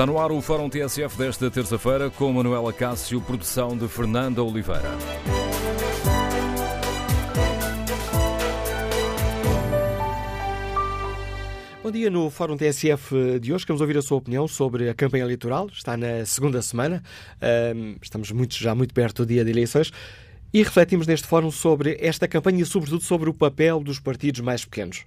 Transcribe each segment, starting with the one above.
Está no ar o Fórum TSF desta terça-feira com Manuela Cássio, produção de Fernanda Oliveira. Bom dia no Fórum TSF de hoje. Queremos ouvir a sua opinião sobre a campanha eleitoral. Está na segunda semana. Estamos muito, já muito perto do dia de eleições. E refletimos neste fórum sobre esta campanha e, sobretudo, sobre o papel dos partidos mais pequenos.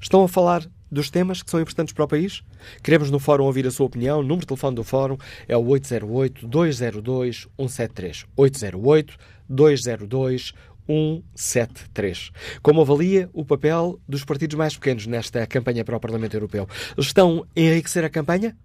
Estão a falar dos temas que são importantes para o país? Queremos no fórum ouvir a sua opinião. O número de telefone do fórum é o 808-202-173. 808-202-173. 173. Como avalia o papel dos partidos mais pequenos nesta campanha para o Parlamento Europeu? Estão a enriquecer a campanha?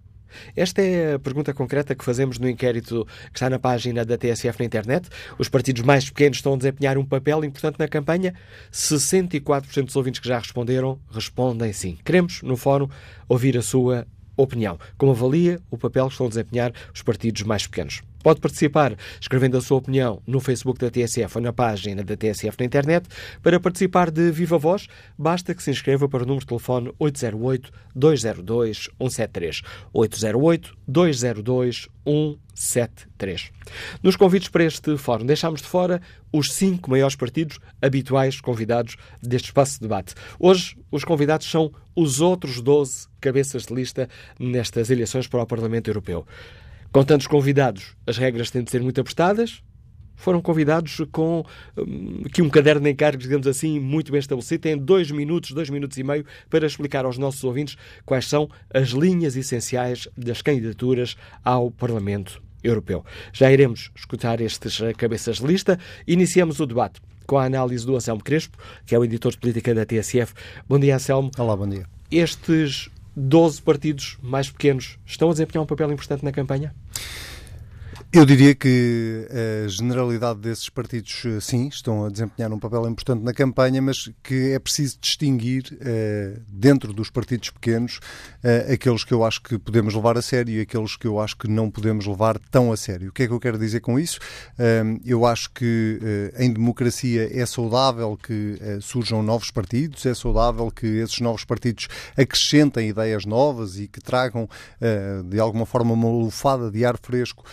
Esta é a pergunta concreta que fazemos no inquérito que está na página da TSF na internet. Os partidos mais pequenos estão a desempenhar um papel importante na campanha? 64% dos ouvintes que já responderam respondem sim. Queremos, no fórum, ouvir a sua opinião. Como avalia o papel que estão a desempenhar os partidos mais pequenos? Pode participar escrevendo a sua opinião no Facebook da TSF ou na página da TSF na internet. Para participar de viva voz, basta que se inscreva para o número de telefone 808-202-173. 808-202-173. Nos convites para este fórum, deixámos de fora os cinco maiores partidos habituais convidados deste espaço de debate. Hoje, os convidados são os outros 12 cabeças de lista nestas eleições para o Parlamento Europeu. Com tantos convidados, as regras têm de ser muito apertadas. Foram convidados com um, aqui um caderno de encargos, digamos assim, muito bem estabelecido. Têm dois minutos, dois minutos e meio para explicar aos nossos ouvintes quais são as linhas essenciais das candidaturas ao Parlamento Europeu. Já iremos escutar estes cabeças de lista. Iniciamos o debate com a análise do Anselmo Crespo, que é o editor de política da TSF. Bom dia, Anselmo. Olá, bom dia. Estes 12 partidos mais pequenos estão a desempenhar um papel importante na campanha? Eu diria que a generalidade desses partidos, sim, estão a desempenhar um papel importante na campanha, mas que é preciso distinguir, eh, dentro dos partidos pequenos, eh, aqueles que eu acho que podemos levar a sério e aqueles que eu acho que não podemos levar tão a sério. O que é que eu quero dizer com isso? Eh, eu acho que em democracia é saudável que surjam novos partidos, é saudável que esses novos partidos acrescentem ideias novas e que tragam, de alguma forma, uma lufada de ar fresco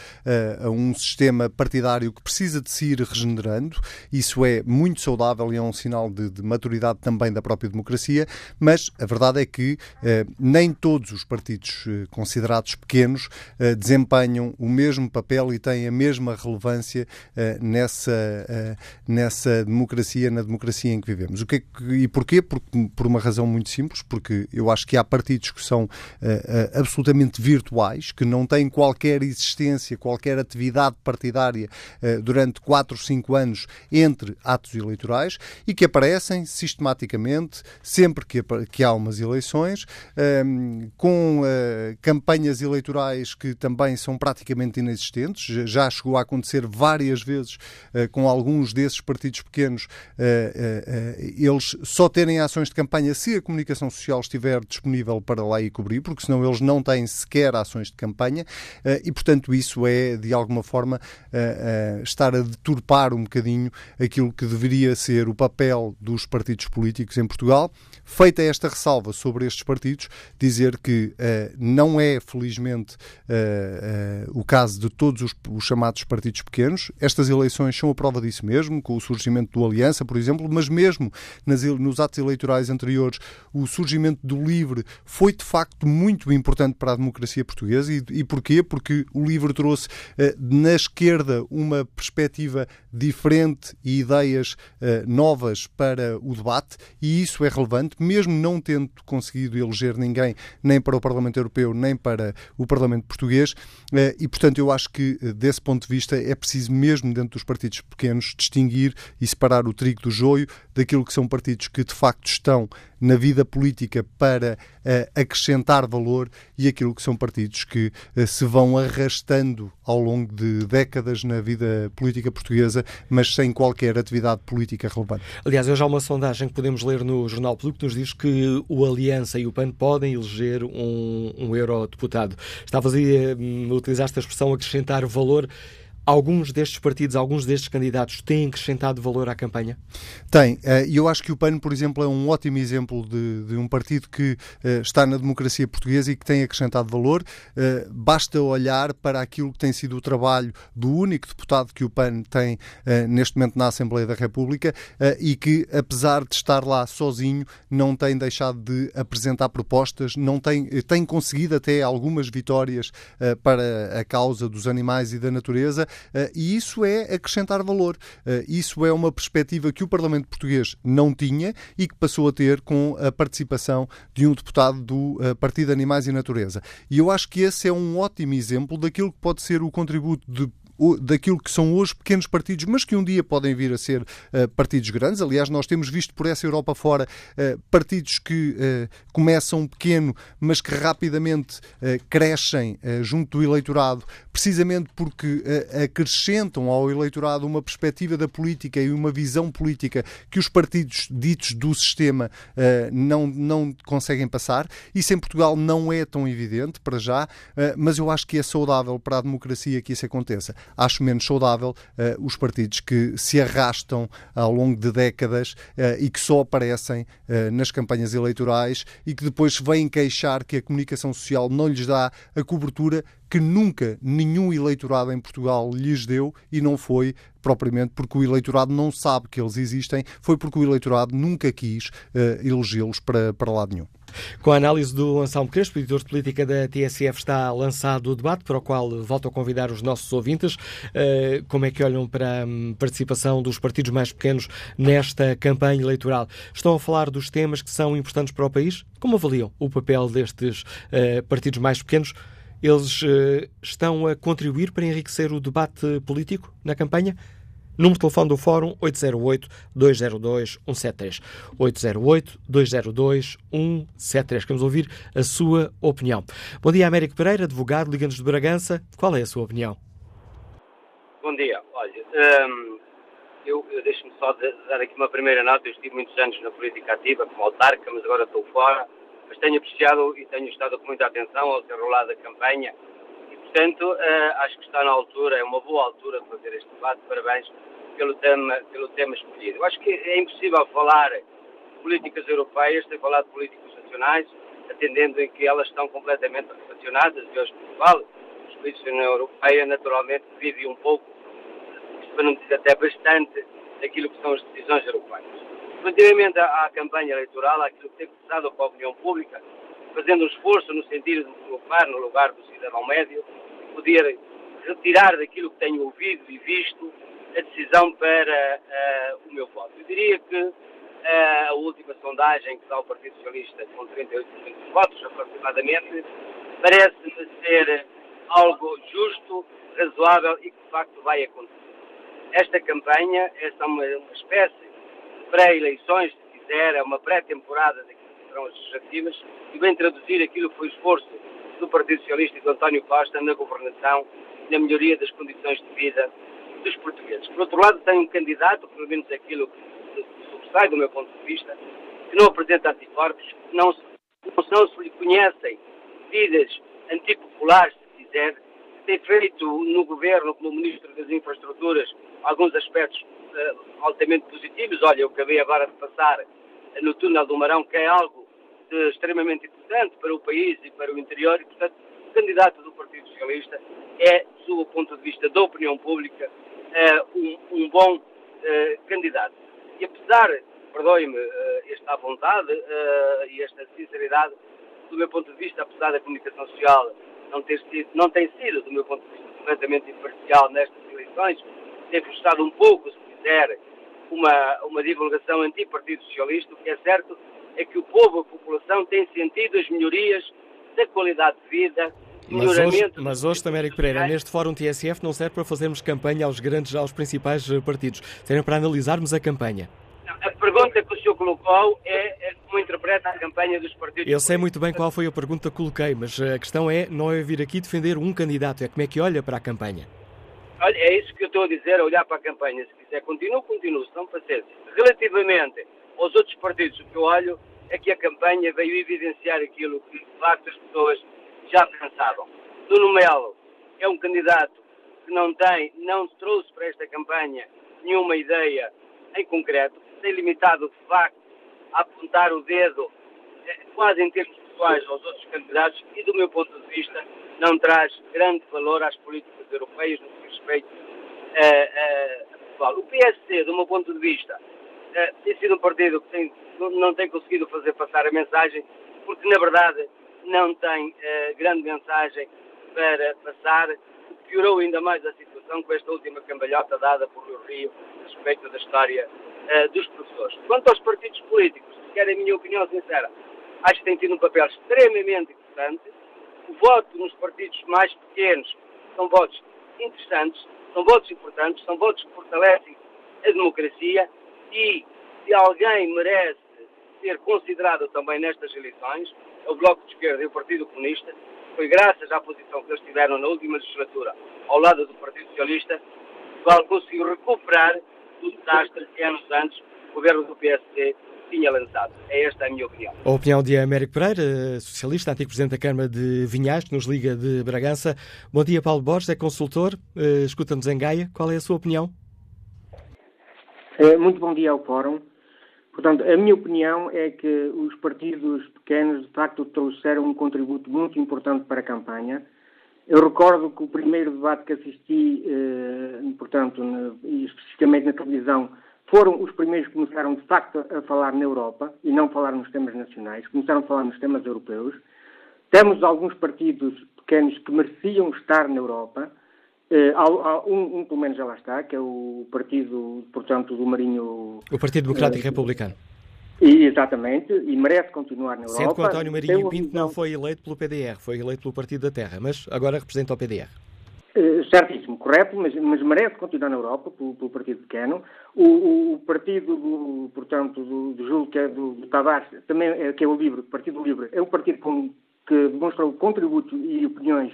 a um sistema partidário que precisa de se ir regenerando. Isso é muito saudável e é um sinal de, de maturidade também da própria democracia, mas a verdade é que eh, nem todos os partidos eh, considerados pequenos eh, desempenham o mesmo papel e têm a mesma relevância eh, nessa, eh, nessa democracia, na democracia em que vivemos. O que, é que e porquê? Porque, por uma razão muito simples, porque eu acho que há partidos que são eh, absolutamente virtuais, que não têm qualquer existência, qualquer qualquer atividade partidária uh, durante 4, 5 anos entre atos eleitorais e que aparecem sistematicamente sempre que, há umas eleições, ehm, com uh, campanhas eleitorais que também são praticamente inexistentes. Já chegou a acontecer várias vezes uh, com alguns desses partidos pequenos, eles só terem ações de campanha se a comunicação social estiver disponível para lá e cobrir, porque senão eles não têm sequer ações de campanha e, portanto, isso é de alguma forma, uh, uh, estar a deturpar um bocadinho aquilo que deveria ser o papel dos partidos políticos em Portugal. Feita esta ressalva sobre estes partidos, dizer que uh, não é, felizmente, o caso de todos os, os, chamados partidos pequenos. Estas eleições são a prova disso mesmo, com o surgimento do Aliança, por exemplo, mas mesmo nas, nos atos eleitorais anteriores, o surgimento do LIVRE foi de facto muito importante para a democracia portuguesa. E, e porquê? Porque o LIVRE trouxe na esquerda uma perspectiva diferente e ideias uh, novas para o debate, e isso é relevante, mesmo não tendo conseguido eleger ninguém nem para o Parlamento Europeu nem para o Parlamento Português, uh, e portanto eu acho que desse ponto de vista é preciso mesmo dentro dos partidos pequenos distinguir e separar o trigo do joio daquilo que são partidos que de facto estão na vida política para uh, acrescentar valor e aquilo que são partidos que se vão arrastando ao longo de décadas na vida política portuguesa, mas sem qualquer atividade política relevante. Aliás, hoje há uma sondagem que podemos ler no Jornal Público que nos diz que o Aliança e o PAN podem eleger um, um eurodeputado. Estavas aí a um, utilizar esta expressão acrescentar valor Alguns destes partidos, alguns destes candidatos têm acrescentado valor à campanha? Tem. Eh, e eu acho que o PAN, por exemplo, é um ótimo exemplo de, de um partido que uh, está na democracia portuguesa e que tem acrescentado valor. Uh, basta olhar para aquilo que tem sido o trabalho do único deputado que o PAN tem neste momento na Assembleia da República e que, apesar de estar lá sozinho, não tem deixado de apresentar propostas, não tem, tem conseguido até algumas vitórias para a causa dos animais e da natureza eh, e isso é acrescentar valor. Eh, isso é uma perspectiva que o Parlamento Português não tinha e que passou a ter com a participação de um deputado do eh, Partido Animais e Natureza. E eu acho que esse é um ótimo exemplo daquilo que pode ser o contributo de daquilo que são hoje pequenos partidos, mas que um dia podem vir a ser uh, partidos grandes. Aliás, nós temos visto por essa Europa fora uh, partidos que uh, começam pequeno, mas que rapidamente crescem junto do eleitorado, precisamente porque acrescentam ao eleitorado uma perspectiva da política e uma visão política que os partidos ditos do sistema não, não conseguem passar. Isso em Portugal não é tão evidente para já, mas eu acho que é saudável para a democracia que isso aconteça acho menos saudável uh, os partidos que se arrastam ao longo de décadas uh, e que só aparecem uh, nas campanhas eleitorais e que depois vêm queixar que a comunicação social não lhes dá a cobertura que nunca nenhum eleitorado em Portugal lhes deu e não foi propriamente porque o eleitorado não sabe que eles existem, foi porque o eleitorado nunca quis uh, elegê-los para, para lado nenhum. Com a análise do Anselmo Crespo, editor de política da TSF, está lançado o debate para o qual volto a convidar os nossos ouvintes. Uh, como é que olham para a um, participação dos partidos mais pequenos nesta campanha eleitoral? Estão a falar dos temas que são importantes para o país? Como avaliam o papel destes uh, partidos mais pequenos? Eles uh, estão a contribuir para enriquecer o debate político na campanha? Número de telefone do Fórum 808-202-173. 808-202-173. Queremos ouvir a sua opinião. Bom dia, Américo Pereira, advogado, Liga-nos de Bragança. Qual é a sua opinião? Bom dia. Olha, hum, eu, eu deixo-me só dar aqui uma primeira nota. Eu estive muitos anos na política ativa como autarca, mas agora estou fora. Mas tenho apreciado e tenho estado com muita atenção ao desenrolar da campanha portanto, uh, acho que está na altura, é uma boa altura de fazer este debate. Parabéns pelo tema, pelo tema escolhido. Eu acho que é impossível falar de políticas europeias sem falar de políticas nacionais, atendendo em que elas estão completamente relacionadas. E hoje, Portugal, os países da União Europeia, naturalmente, vivem um pouco, para não dizer até bastante, daquilo que são as decisões europeias. Relativamente à, à campanha eleitoral, àquilo que tem passado para a opinião pública, fazendo um esforço no sentido de colocar no lugar do cidadão médio, poder retirar daquilo que tenho ouvido e visto a decisão para uh, o meu voto. Eu diria que uh, a última sondagem que dá o Partido Socialista com 38% dos votos, aproximadamente, parece-me ser algo justo, razoável e que de facto vai acontecer. Esta campanha é uma, uma espécie de pré-eleições, se quiser, é uma pré-temporada serão as legislativas e vem traduzir aquilo que foi o esforço do Partido Socialista e do António Costa na governação e na melhoria das condições de vida dos portugueses. Por outro lado, tem um candidato, pelo menos aquilo que sobressai do meu ponto de vista, que não apresenta anticorpos, que não, não, não se lhe conhecem vidas antipopulares, se quiser, tem feito no governo, como Ministro das Infraestruturas, alguns aspectos uh, altamente positivos. Olha, eu acabei agora de passar no túnel do Marão, que é algo extremamente importante para o país e para o interior, e, portanto, o candidato do Partido Socialista é, do ponto de vista da opinião pública, uh, um, um, bom uh, candidato. E apesar, perdoe-me uh, esta vontade e esta sinceridade, do meu ponto de vista, apesar da comunicação social não ter sido, não tem sido, do meu ponto de vista, completamente imparcial nestas eleições, tem frustrado um pouco, se quiser, uma, uma divulgação anti-Partido Socialista, o que é certo é que o povo, a população, tem sentido as melhorias da qualidade de vida, mas hoje, mas hoje Américo Pereira, neste Fórum TSF não serve para fazermos campanha aos grandes, aos principais eh, partidos, serve para analisarmos a campanha. A pergunta que o senhor colocou é, é, como interpreta a campanha dos partidos. Eu sei muito bem qual foi a pergunta que coloquei, mas a questão é não é vir aqui defender um candidato, é como é que olha para a campanha. Olha, é isso que eu estou a dizer, a olhar para a campanha. Se quiser, continuo, continuo, se não paciência. Relativamente aos outros partidos, o que eu olho é que a campanha veio evidenciar aquilo que, de facto, as pessoas já pensavam. Nuno Melo é um candidato que não tem, não trouxe para esta campanha nenhuma ideia em concreto, tem limitado de facto a apontar o dedo eh, quase em termos pessoais aos outros candidatos e, do meu ponto de vista, não traz grande valor às políticas europeias no que respeita a Portugal. O PSD, do meu ponto de vista, uh, tem sido um partido que tem, não tem conseguido fazer passar a mensagem, porque, na verdade, não tem uh, grande mensagem para passar, piorou ainda mais a situação com esta última cambalhota dada por Rio Rio a respeito da história uh, dos professores. Quanto aos partidos políticos, se querem a minha opinião sincera, acho que têm tido um papel extremamente importante. O voto nos partidos mais pequenos são votos interessantes, são votos importantes, são votos que fortalecem a democracia e se alguém merece ser considerado também nestas eleições, é o Bloco de Esquerda e o Partido Comunista, foi graças à posição que eles tiveram na última legislatura ao lado do Partido Socialista, qual conseguiu recuperar o desastre que anos antes o governo do PSD tinha lançado. É esta a minha opinião. A opinião de Américo Pereira, socialista, antigo presidente da Câmara de Vinhais, que nos liga de Bragança. Bom dia, Paulo Borges, é consultor, eh, escuta-nos em Gaia. Qual é a sua opinião? Eh, muito bom dia ao Fórum. Portanto, a minha opinião é que os partidos pequenos, de facto, trouxeram um contributo muito importante para a campanha. Eu recordo que o primeiro debate que assisti, eh, portanto, especificamente na televisão, foram os primeiros que começaram, de facto, a falar na Europa e não falar nos temas nacionais, começaram a falar nos temas europeus. Temos alguns partidos pequenos que mereciam estar na Europa. Uh, um, um, pelo menos já lá está, que é o partido, portanto, do Marinho... O Partido Democrático uh, Republicano. E, exatamente, e merece continuar na Europa. Sendo que o António Marinho Pinto não foi eleito pelo PDR, foi eleito pelo Partido da Terra, mas agora representa o PDR. Uh, certíssimo, correto, mas, mas, merece continuar na Europa, pelo, pelo partido pequeno. O, o, o partido, do, portanto, do, do Júlio, que é do, do Tavares, também é, que é o Livre, o Partido Livre, é um partido com, que demonstrou contributos e opiniões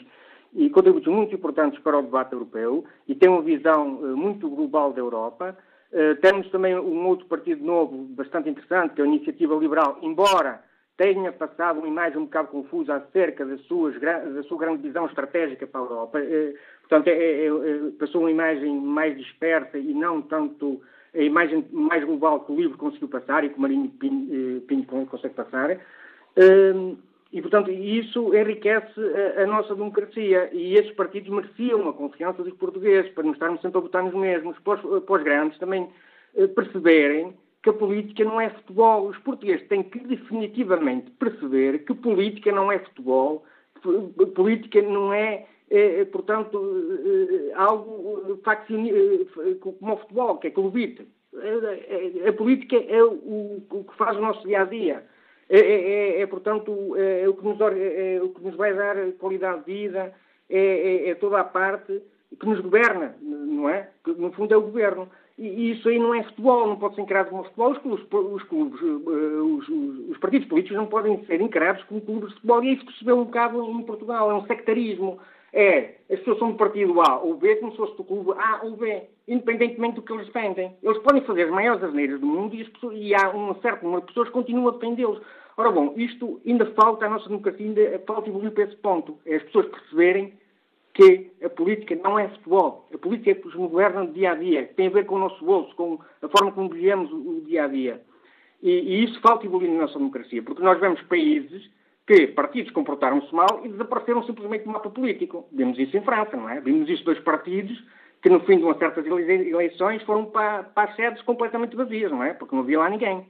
e contributos muito importantes para o debate europeu e tem uma visão uh, muito global da Europa. Uh, temos também um outro partido novo, bastante interessante, que é a Iniciativa Liberal, embora tenha passado uma imagem um bocado confusa acerca das suas, da sua grande visão estratégica para a Europa. Eh, portanto, é, é, é, passou uma imagem mais dispersa e não tanto a imagem mais global que o livro conseguiu passar e que o Marinho Pinho, Pinho consegue passar. Eh, e, portanto, isso enriquece a, a, nossa democracia. E esses partidos mereciam a confiança dos portugueses, para não estarmos sempre a votar nos mesmos, para os, para os grandes também eh, perceberem que a política não é futebol. Os portugueses têm que definitivamente perceber que política não é futebol, política não é, é portanto, é, algo como o futebol, que é clubite. A política é o, o que faz o nosso dia a dia. É, é, é, portanto, é, o que nos, é, o que nos vai dar qualidade de vida, é, toda a parte que nos governa, não é? Que, no fundo é o governo. E isso aí não é futebol, não pode ser encarado como futebol. Os clubes, os, clubes, eh, os, os, os, partidos políticos não podem ser encarados como clubes de futebol. E é isso que se vê um bocado em Portugal, é um sectarismo. É, as pessoas são do partido A ou B como se fosse do clube A ou B, independentemente do que eles defendem. Eles podem fazer as maiores asneiras do mundo e, pessoas, e há um certo número de pessoas que continuam a defendê-los. Ora bom, isto ainda falta, a nossa democracia ainda falta evoluir para esse ponto. É as pessoas perceberem que a política não é futebol. A política é que nos governa no dia a dia, tem a ver com o nosso bolso, com a forma como vivemos o dia a dia. E, e isso falta evoluir na nossa democracia, porque nós vemos países que partidos comportaram-se mal e desapareceram simplesmente do mapa político. Vimos isso em França, não é? Vimos isso dois partidos que, no fim de umas certas eleições, foram para, para as sedes completamente vazias, não é? Porque não havia lá ninguém.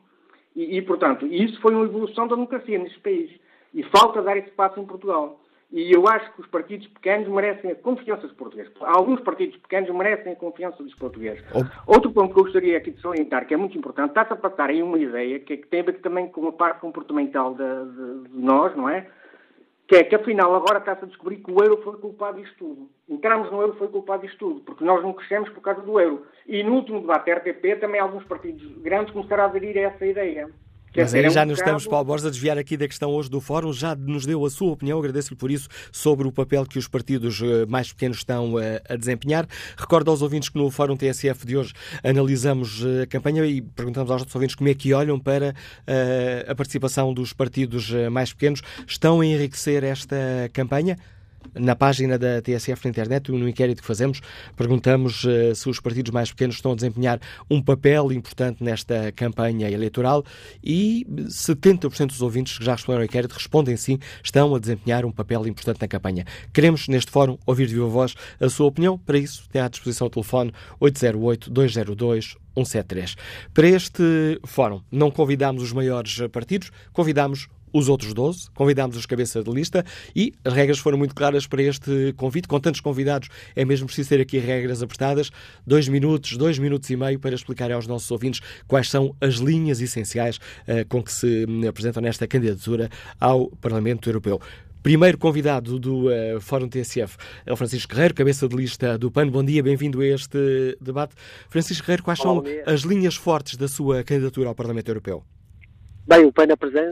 E, e, portanto, isso foi uma evolução da democracia nesses países. E falta dar esse passo em Portugal. E eu acho que os partidos pequenos merecem a confiança dos portugueses. Alguns partidos pequenos merecem a confiança dos portugueses. Oh. Outro ponto que eu gostaria aqui de salientar, que é muito importante, está-se a passar aí uma ideia que, é que tem a ver também com a parte comportamental de, de, de nós, não é? Que é que afinal agora está-se a descobrir que o euro foi culpado disto tudo. Entramos no euro foi culpado disto tudo, porque nós não crescemos por causa do euro. E no último debate da RTP também alguns partidos grandes começaram a aderir a essa ideia. Mas aí já nos estamos, Paulo Borges, a desviar aqui da questão hoje do Fórum. Já nos deu a sua opinião, agradeço-lhe por isso, sobre o papel que os partidos eh, mais pequenos estão eh, a desempenhar. Recordo aos ouvintes que no Fórum TSF de hoje analisamos eh, a campanha e perguntamos aos nossos ouvintes como é que olham para a participação dos partidos mais pequenos. Estão a enriquecer esta campanha? Na página da TSF na internet, no inquérito que fazemos, perguntamos uh, se os partidos mais pequenos estão a desempenhar um papel importante nesta campanha eleitoral e 70% dos ouvintes que já responderam ao inquérito respondem sim, estão a desempenhar um papel importante na campanha. Queremos, neste fórum, ouvir de viva voz a sua opinião. Para isso, tem à disposição o telefone 808-202 173. Para este fórum, não convidámos os maiores partidos, convidámos os outros 12, convidámos os cabeças de lista e as regras foram muito claras para este convite. Com tantos convidados, é mesmo preciso ter aqui regras apertadas. Dois minutos, dois minutos e meio para explicar aos nossos ouvintes quais são as linhas essenciais uh, com que se apresentam nesta candidatura ao Parlamento Europeu. Primeiro convidado do uh, Fórum TSF é o Francisco Guerreiro, cabeça de lista do PAN. Bom dia, bem-vindo a este debate. Francisco Guerreiro, quais Olá, são as linhas fortes da sua candidatura ao Parlamento Europeu? Bem, o PAN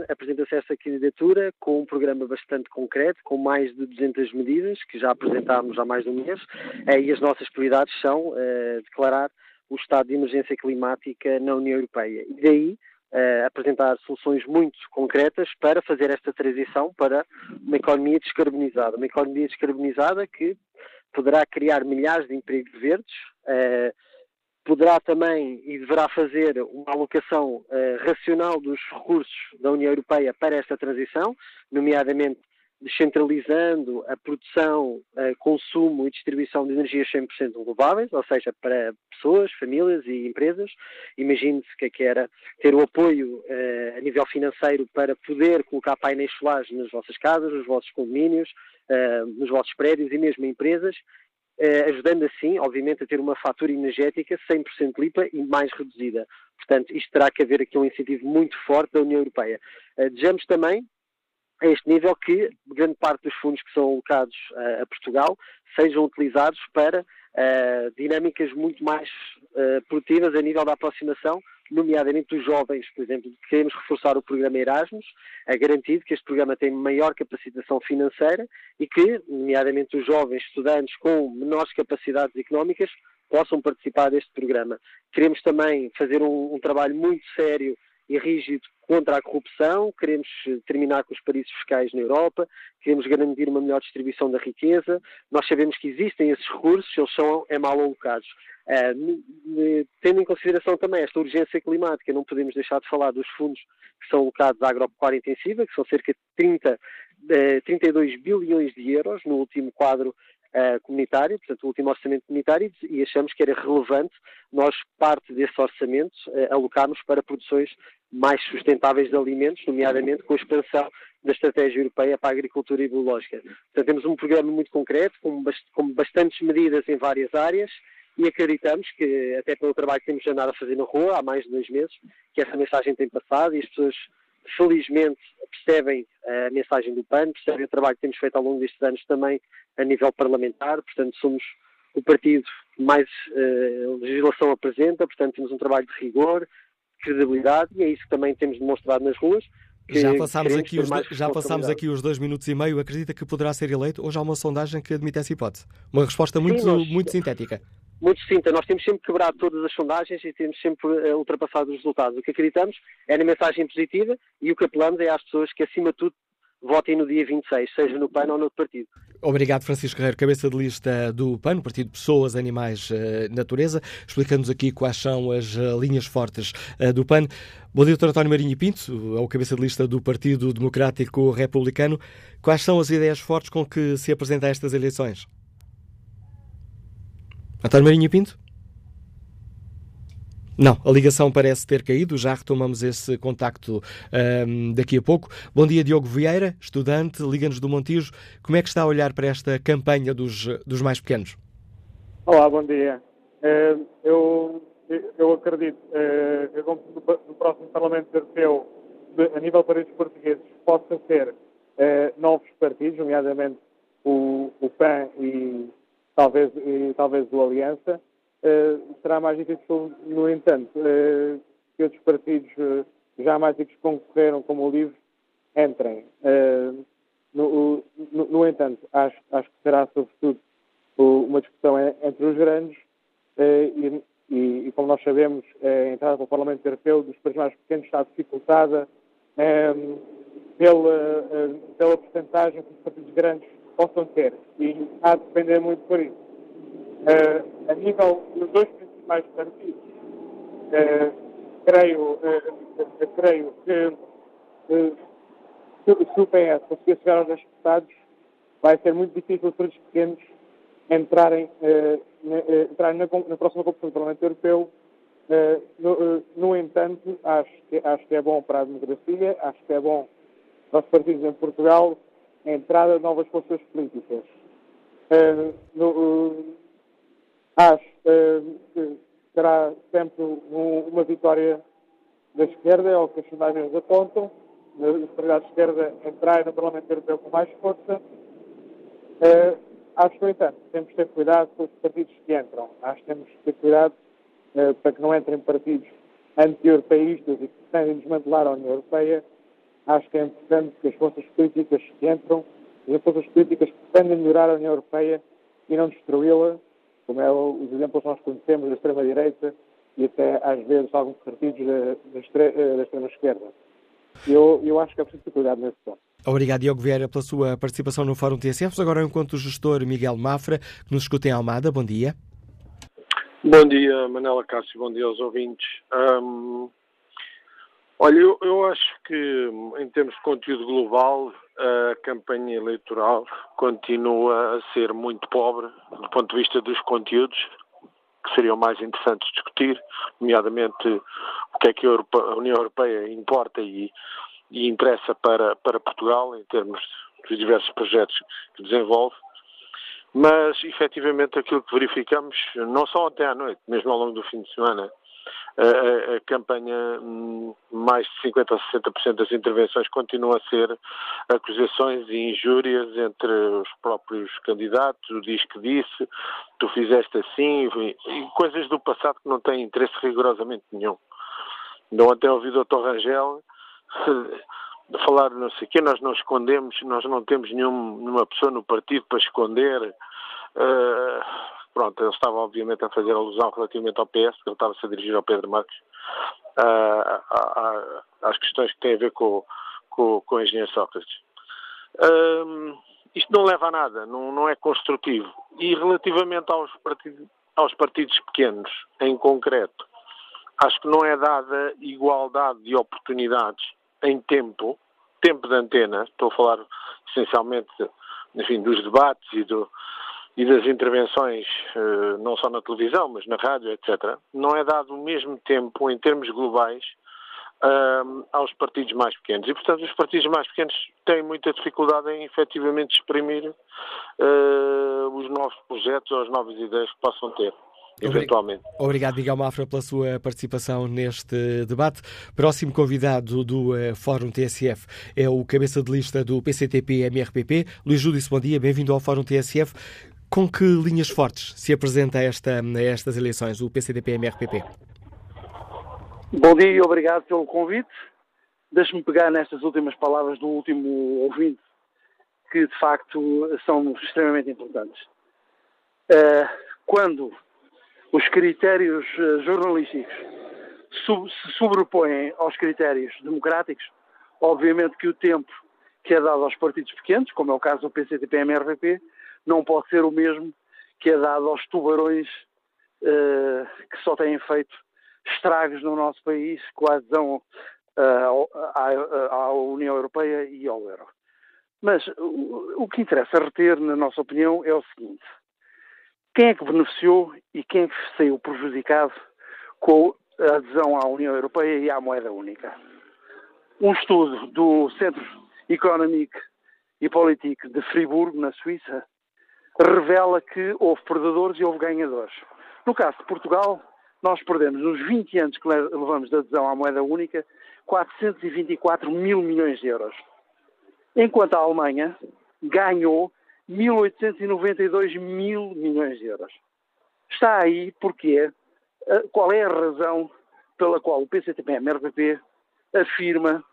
apresenta-se essa candidatura com um programa bastante concreto, com mais de 200 medidas, que já apresentámos há mais de um mês, eh, e as nossas prioridades são uh, declarar o estado de emergência climática na União Europeia. E daí uh, apresentar soluções muito concretas para fazer esta transição para uma economia descarbonizada. Uma economia descarbonizada que poderá criar milhares de empregos verdes, uh, poderá também e deverá fazer uma alocação uh, racional dos recursos da União Europeia para esta transição, nomeadamente descentralizando a produção, a consumo e distribuição de energias 100% renováveis, ou seja, para pessoas, famílias e empresas. Imagine-se que, que era ter o apoio eh, a nível financeiro para poder colocar painéis solares nas vossas casas, nos vossos condomínios, nos vossos prédios e mesmo em empresas, ajudando assim, obviamente, a ter uma fatura energética 100% limpa e mais reduzida. Portanto, isto terá que haver aqui um incentivo muito forte da União Europeia. Desejamos também a este nível que grande parte dos fundos que são alocados uh, a Portugal sejam utilizados para uh, dinâmicas muito mais uh, produtivas a nível da aproximação, nomeadamente dos jovens, por exemplo. Queremos reforçar o programa Erasmus, é garantido que este programa tem maior capacitação financeira e que, nomeadamente, os jovens estudantes com menores capacidades económicas possam participar deste programa. Queremos também fazer um, um trabalho muito sério e rígido contra a corrupção, queremos terminar com os paraísos fiscais na Europa, queremos garantir uma melhor distribuição da riqueza. Nós sabemos que existem esses recursos, eles são é mal alocados. Uh, tendo em consideração também esta urgência climática, não podemos deixar de falar dos fundos que são alocados à agropecuária intensiva, que são cerca de 30, uh, 32 bilhões de euros no último quadro uh, comunitário, portanto, o último orçamento comunitário, e achamos que era relevante nós, parte desse orçamento, uh, alocarmos para produções mais sustentáveis de alimentos, nomeadamente com a expansão da estratégia europeia para a agricultura biológica. Portanto, temos um programa muito concreto, com, com bastantes medidas em várias áreas, e acreditamos que, até pelo trabalho que temos andado a fazer na rua há mais de dois meses, que essa mensagem tem passado e as pessoas felizmente percebem a mensagem do PAN, percebem o trabalho que temos feito ao longo destes anos também a nível parlamentar, portanto somos o partido que mais uh, legislação apresenta, portanto temos um trabalho de rigor, credibilidade e é isso que também temos demonstrado nas ruas. Já passámos, aqui os, já passámos aqui os dois minutos e meio. Acredita que poderá ser eleito? Hoje há uma sondagem que admite essa hipótese. Uma resposta muito, Sim, nós, muito sintética. Muito sucinta. Nós temos sempre quebrado todas as sondagens e temos sempre uh, ultrapassado os resultados. O que acreditamos é na mensagem positiva e o que apelamos é às pessoas que, acima de tudo, votem no dia 26, seja no PAN ou no partido. Obrigado, Francisco Guerreiro, cabeça de lista do PAN, Partido Pessoas, Animais, uh, Natureza, explicando-nos aqui quais são as uh, linhas fortes do PAN. Bom dia, Dr. António Marinho Pinto, é o cabeça de lista do Partido Democrático Republicano. Quais são as ideias fortes com que se apresenta a estas eleições? António Marinho Pinto? Não, a ligação parece ter caído, já retomamos esse contacto um, daqui a pouco. Bom dia, Diogo Vieira, estudante, Liga-nos do Montijo. Como é que está a olhar para esta campanha dos, dos mais pequenos? Olá, bom dia. Eu, eu acredito que no próximo Parlamento Europeu, a nível para os portugueses, possa ser novos partidos, nomeadamente o, o PAN e talvez, e talvez o Aliança, uh, será mais difícil, no entanto, uh, que outros partidos uh, já mais que concorreram, como o LIVRE, entrem. No, no, no, entanto, acho, acho, que será, sobretudo, uma discussão entre os grandes e, e, e, como nós sabemos, a entrada para o Parlamento Europeu dos países mais pequenos está dificultada pela, pela porcentagem que os partidos grandes possam ter. E há de depender muito por isso. Uh, a nível dos dois principais partidos, uh, creio, uh, creio que se o PS conseguir chegar aos deputados, vai ser muito difícil para os pequenos entrarem, na, entrarem na, na, próxima Convenção do Parlamento Europeu. No, no, entanto, acho que, acho que é bom para a democracia, acho que é bom para os partidos em Portugal a entrada de novas forças políticas. No, acho uh, que será sempre um, uma vitória da esquerda, é o que as sondagens apontam, na Sociedade de Esquerda entrar no Parlamento Europeu com mais força. Uh, acho, no entanto, temos que ter cuidado com os partidos que entram. Acho que temos que ter cuidado uh, para que não entrem partidos anti-europeístas e que pretendem desmantelar a União Europeia. Acho que é importante que as forças políticas que entram, as forças políticas que pretendem melhorar a União Europeia e não destruí-la, como é os exemplos que nós conhecemos da extrema-direita e até, às vezes, alguns partidos da, da extrema-esquerda. Eu, eu acho que é preciso ter cuidado nesse ponto. Obrigado, Diogo Vieira, pela sua participação no Fórum TSF. Agora, enquanto gestor Miguel Mafra, que nos escuta em Almada. Bom dia. Bom dia, Manela Cássio. Bom dia aos ouvintes. Um, olha, eu, eu acho que, em termos de conteúdo global, a campanha eleitoral continua a ser muito pobre do ponto de vista dos conteúdos que seriam mais interessantes discutir, nomeadamente o que é que a, União Europeia importa e, e interessa para, para Portugal em termos dos diversos projetos que desenvolve. Mas, efetivamente, aquilo que verificamos, não só ontem à noite, mesmo ao longo do fim de semana, a, a, campanha, hum, mais de 50% ou 60% das intervenções continuam a ser acusações e injúrias entre os próprios candidatos, o diz que disse, tu fizeste assim, e coisas do passado que não têm interesse rigorosamente nenhum. Não até ouvi o Dr. Rangel falar não sei o quê, nós não escondemos, nós não temos nenhuma pessoa no partido para esconder. Uh, Pronto, ele estava obviamente a fazer alusão relativamente ao PS, que ele estava-se a dirigir ao Pedro Marques, uh, às questões que têm a ver com, com, com o engenheiro Sócrates. Uh, isto não leva a nada, não, não é construtivo. E relativamente aos partidos, aos partidos pequenos, em concreto, acho que não é dada igualdade de oportunidades em tempo, tempo de antena, estou a falar essencialmente enfim, dos debates e do, e das intervenções, eh, não só na televisão, mas na rádio, etc., não é dado o mesmo tempo, em termos globais, aos partidos mais pequenos. E, portanto, os partidos mais pequenos têm muita dificuldade em efetivamente exprimir uh, os novos projetos ou as novas ideias que possam ter. Eventualmente. Obrigado, Miguel Mafra, pela sua participação neste debate. Próximo convidado do uh, Fórum TSF é o cabeça de lista do PCTP-MRPP, Luís Júdice. Bom dia, bem-vindo ao Fórum TSF. Com que linhas fortes se apresenta esta, a estas eleições o PCDP-MRPP? Bom dia e obrigado pelo convite. Deixe-me pegar nestas últimas palavras do último ouvinte, que de facto são extremamente importantes. Uh, quando os critérios uh, jornalísticos se sobrepõem aos critérios democráticos, obviamente que o tempo que é dado aos partidos pequenos, como é o caso do PCTP-MRPP, não pode ser o mesmo que é dado aos tubarões uh, que só têm feito estragos no nosso país com a adesão uh, à, à, União Europeia e ao euro. Mas o, que interessa reter, na nossa opinião, é o seguinte: quem é que beneficiou e quem é que saiu prejudicado com a adesão à União Europeia e à moeda única? Um estudo do Centro Economique e Politique de Friburgo, na Suíça, revela que houve perdedores e houve ganhadores. No caso de Portugal, nós perdemos, nos 20 anos que levamos de adesão à moeda única, 424 mil milhões de euros. Enquanto a Alemanha ganhou 1.892 mil milhões de euros. Está aí porque eh, qual é a razão pela qual o PCTP-MRPP afirma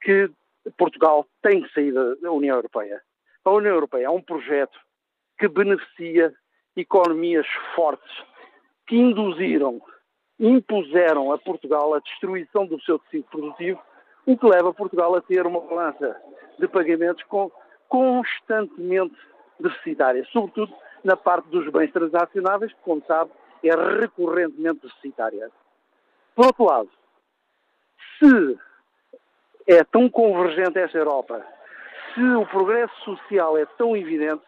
que Portugal tem que sair da União Europeia. A União Europeia é um projeto que beneficia economias fortes que induziram, impuseram a Portugal a destruição do seu tecido produtivo, o que leva Portugal a ter uma balança de pagamentos com constantemente deficitária, sobretudo na parte dos bens transacionáveis, que, como sabe, é recorrentemente deficitária. Por outro lado, se é tão convergente esta Europa, se o progresso social é tão evidente,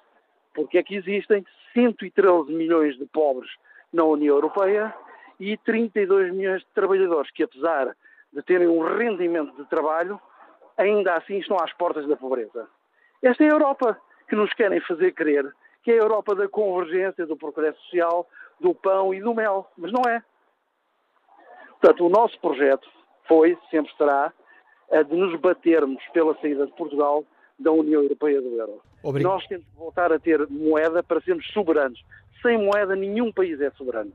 porque é que existem 113 milhões de pobres na União Europeia e 32 milhões de trabalhadores que, apesar de terem um rendimento de trabalho, ainda assim estão às portas da pobreza. Esta é a Europa que nos querem fazer crer que é a Europa da convergência, do progresso social, do pão e do mel, mas não é. Portanto, o nosso projeto foi, sempre será, a de nos batermos pela saída de Portugal da União Europeia do Euro. Obrigado. Nós temos que voltar a ter moeda para sermos soberanos. Sem moeda, nenhum país é soberano.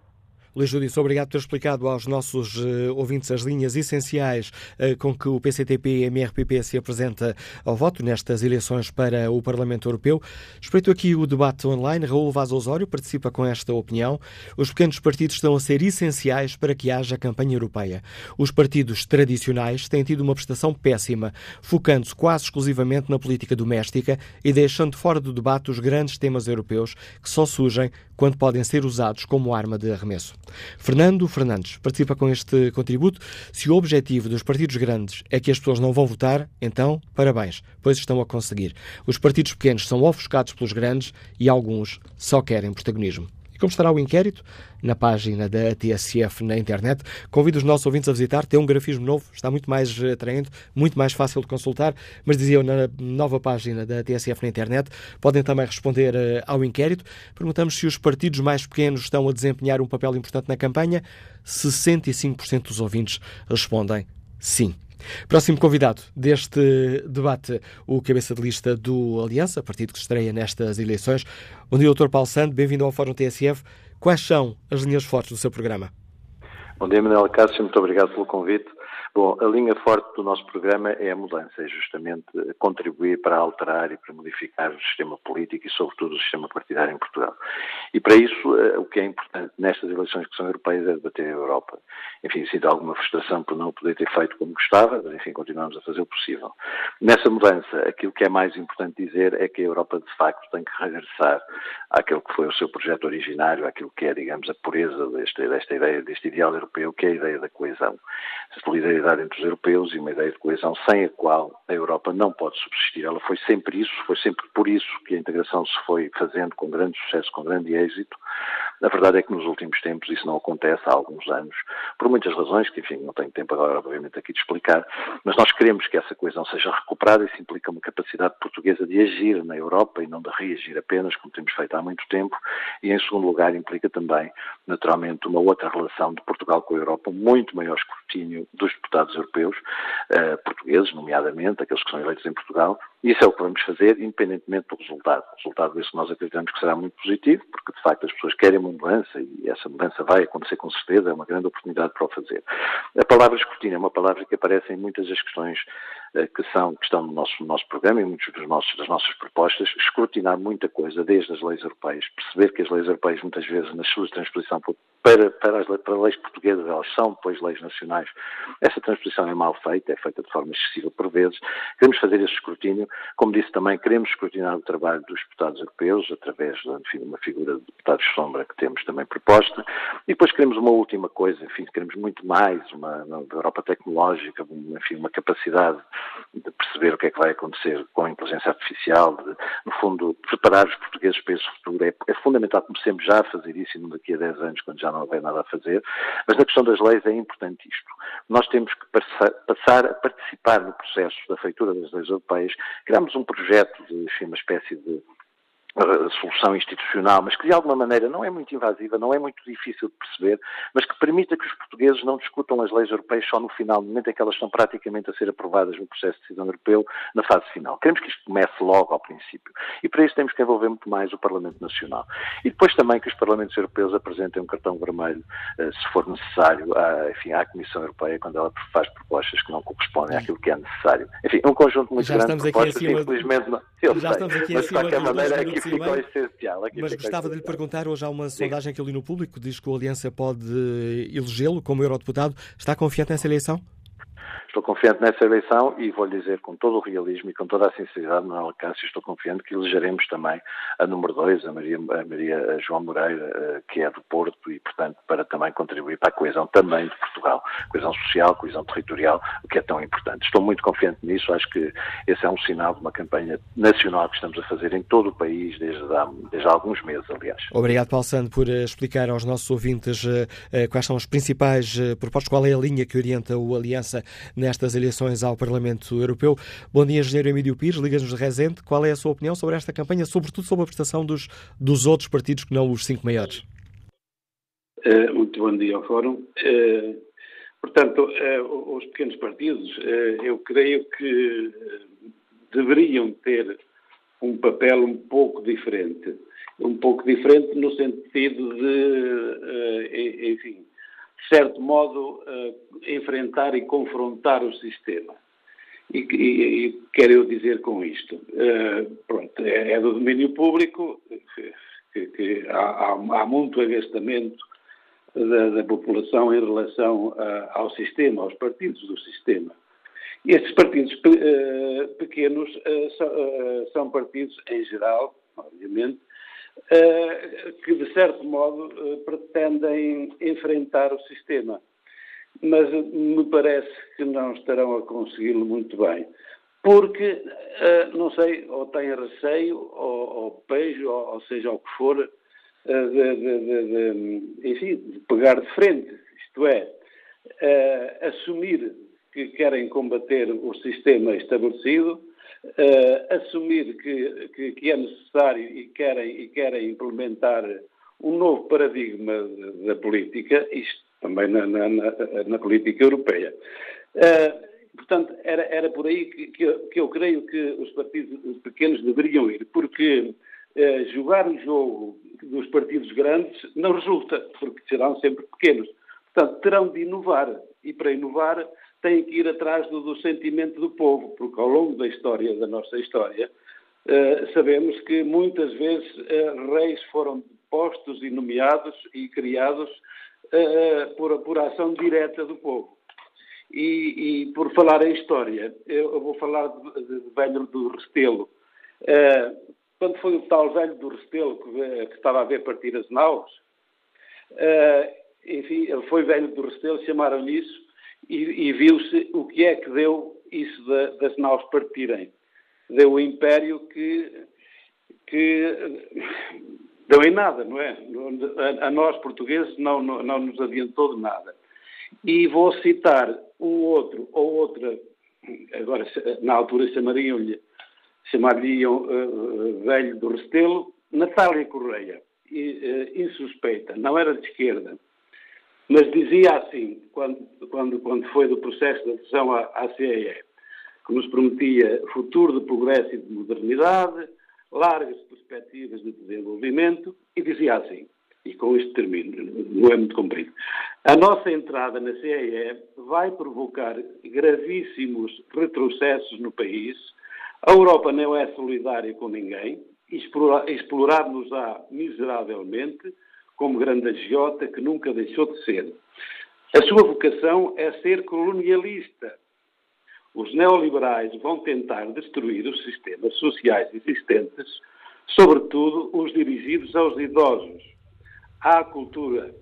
Luís Judice, obrigado por ter explicado aos nossos uh, ouvintes as linhas essenciais uh, com que o PCTP e MRPP se apresenta ao voto nestas eleições para o Parlamento Europeu. Espreito aqui o debate online. Raul Vaz Osório participa com esta opinião. Os pequenos partidos estão a ser essenciais para que haja campanha europeia. Os partidos tradicionais têm tido uma prestação péssima, focando-se quase exclusivamente na política doméstica e deixando fora do debate os grandes temas europeus que só surgem quando podem ser usados como arma de arremesso. Fernando Fernandes participa com este contributo. Se o objetivo dos partidos grandes é que as pessoas não vão votar, então parabéns, pois estão a conseguir. Os partidos pequenos são ofuscados pelos grandes e alguns só querem protagonismo. E como estará o inquérito? Na página da TSF na internet. Convido os nossos ouvintes a visitar. Tem um grafismo novo, está muito mais atraente, muito mais fácil de consultar. Mas dizia na nova página da TSF na internet, podem também responder uh, ao inquérito. Perguntamos se os partidos mais pequenos estão a desempenhar um papel importante na campanha. 65% dos ouvintes respondem sim. Próximo convidado deste debate, o cabeça de lista do Aliança, partido que estreia nestas eleições. Bom dia, Dr. Paulo Sando, bem-vindo ao Fórum TSF. Quais são as linhas fortes do seu programa? Bom dia, Manuel Cássio, muito obrigado pelo convite. Bom, a linha forte do nosso programa é a mudança, é justamente contribuir para alterar e para modificar o sistema político e, sobretudo, o sistema partidário em Portugal. E para isso, o que é importante nestas eleições que são europeias é debater a Europa. Enfim, sinto alguma frustração por não poder ter feito como gostava, mas, enfim, continuamos a fazer o possível. Nessa mudança, aquilo que é mais importante dizer é que a Europa, de facto, tem que regressar àquele que foi o seu projeto originário, àquilo que é, digamos, a pureza desta, desta ideia, deste ideal europeu, que é a ideia da coesão. A solidariedade entre os europeus e uma ideia de coesão sem a qual a Europa não pode subsistir. Ela foi sempre isso, foi sempre por isso que a integração se foi fazendo com grande sucesso, com grande êxito. A verdade é que nos últimos tempos isso não acontece há alguns anos, por muitas razões que, enfim, não tenho tempo agora, obviamente, aqui de explicar, mas nós queremos que essa coesão seja recuperada isso implica uma capacidade portuguesa de agir na Europa e não de reagir apenas, como temos feito há muito tempo, e em segundo lugar implica também, naturalmente, uma outra relação de Portugal com a Europa, muito maior escrutínio dos deputados europeus, uh, portugueses, nomeadamente, aqueles que são eleitos em Portugal, isso é o que vamos fazer, independentemente do resultado. O resultado desse nós acreditamos que será muito positivo, porque de facto as pessoas querem uma mudança e essa mudança vai acontecer com certeza, é uma grande oportunidade para o fazer. A palavra escrutínio é uma palavra que aparece em muitas das questões uh, que, são, que estão no nosso, no nosso programa e muitas das nossas propostas, escrutinar muita coisa, desde as leis europeias, perceber que as leis europeias muitas vezes nas suas transposição para, para, as, para leis portuguesas, elas são depois leis nacionais. Essa transposição é mal feita, é feita de forma excessiva por vezes. Queremos fazer esse escrutínio. Como disse também, queremos escrutinar o trabalho dos deputados europeus, através de uma figura de deputados sombra que temos também proposta. E depois queremos uma última coisa, enfim, queremos muito mais, uma, uma Europa tecnológica, enfim, uma capacidade de perceber o que é que vai acontecer com a inteligência artificial, de, no fundo, preparar os portugueses para esse futuro. É, é fundamental comecemos já a fazer isso e não daqui a 10 anos, quando já não houver nada a fazer. Mas na questão das leis é importante isto. Nós temos que passar a participar no processo da feitura das leis europeias. Criámos um projeto de, uma espécie de solução institucional, mas que de alguma maneira não é muito invasiva, não é muito difícil de perceber, mas que permita que os portugueses não discutam as leis europeias só no final, no momento em que elas estão praticamente a ser aprovadas no processo de decisão europeu, na fase final. Queremos que isto comece logo ao princípio. E para isso temos que envolver muito mais o Parlamento Nacional. E depois também que os Parlamentos Europeus apresentem um cartão vermelho, eh, se for necessário, à, enfim, à Comissão Europeia, quando ela faz propostas que não correspondem àquilo que é necessário. Enfim, um conjunto muito Já grande de propostas, infelizmente não. Eu Já sei, estamos aqui mas de qualquer maneira aqui Aqui Mas gostava de lhe perguntar, hoje há uma sondagem que eu li no público diz que o Aliança pode elegê-lo como eurodeputado. Está confiante nessa eleição? Estou confiante nessa eleição e vou lhe dizer com todo o realismo e com toda a sinceridade, Manuel Cássio, estou confiante que elegeremos também a número 2, a Maria, a Maria João Moreira, eh, que é do Porto e, portanto, para também contribuir para a coesão também de Portugal, coesão social, coesão territorial, o que é tão importante. Estou muito confiante nisso, acho que esse é um sinal de uma campanha nacional que estamos a fazer em todo o país desde há, desde há alguns meses, aliás. Obrigado, Paulo Santo, por eh, explicar aos nossos ouvintes quais são as principais propostas, qual é a linha que orienta o Aliança nestas eleições ao Parlamento Europeu. Bom dia, engenheiro Emílio Pires, Ligas-nos de Rezende. Qual é a sua opinião sobre esta campanha, sobretudo sobre a prestação dos, dos outros partidos que não os cinco maiores? Uh, muito bom dia ao Fórum. Uh, portanto, uh, os pequenos partidos, eu creio que deveriam ter um papel um pouco diferente. Um pouco diferente no sentido de, enfim, de certo modo, uh, enfrentar e confrontar o sistema. E, e, e quero eu dizer com isto? Uh, pronto, é, é, do domínio público que, que há, há, muito agastamento da, da, população em relação a, ao sistema, aos partidos do sistema. E estes partidos uh, pequenos são, são partidos, em geral, obviamente, eh, que, de certo modo, eh, pretendem enfrentar o sistema. Mas me parece que não estarão a consegui-lo muito bem. Porque, eh, não sei, ou têm receio, ou, ou beijo, ou, ou, seja o que for, de, de, de, enfim, de pegar de frente. Isto é, assumir que querem combater o sistema estabelecido uh, assumir que, que, que, é necessário e querem, e querem implementar um novo paradigma da política, isto também na, na, na, na política europeia. Uh, portanto, era, era por aí que, que, eu, que, eu, creio que os partidos pequenos deveriam ir, porque uh, jogar o jogo dos partidos grandes não resulta, porque serão sempre pequenos. Portanto, terão de inovar. E para inovar têm que ir atrás do, do, sentimento do povo, porque ao longo da história, da nossa história, uh, sabemos que muitas vezes uh, reis foram postos e nomeados e criados uh, por, por ação direta do povo. E, e, por falar em história, eu, vou falar de, velho do Restelo. quando foi o tal velho do Restelo que, que estava a ver partir as naus, enfim, ele foi velho do Restelo, chamaram-lhe isso, e, e viu-se o que é que deu isso de, das naus partirem. Deu o império que, que deu em nada, não é? A, a nós portugueses não, não, não, nos adiantou de nada. E vou citar um outro ou outra, agora na altura chamariam-lhe, chamariam uh, velho do Restelo, Natália Correia, uh, insuspeita, não era de esquerda, mas dizia assim, quando, quando, quando foi do processo de adesão à, à CEE, que nos prometia futuro de progresso e de modernidade, largas perspectivas de desenvolvimento, e dizia assim, e com isto termino, não é muito comprido, a nossa entrada na CEE vai provocar gravíssimos retrocessos no país, a Europa não é solidária com ninguém, explorar-nos-á miseravelmente, como grande agiota que nunca deixou de ser. A sua vocação é ser colonialista. Os neoliberais vão tentar destruir os sistemas sociais existentes, sobretudo os dirigidos aos idosos. À cultura,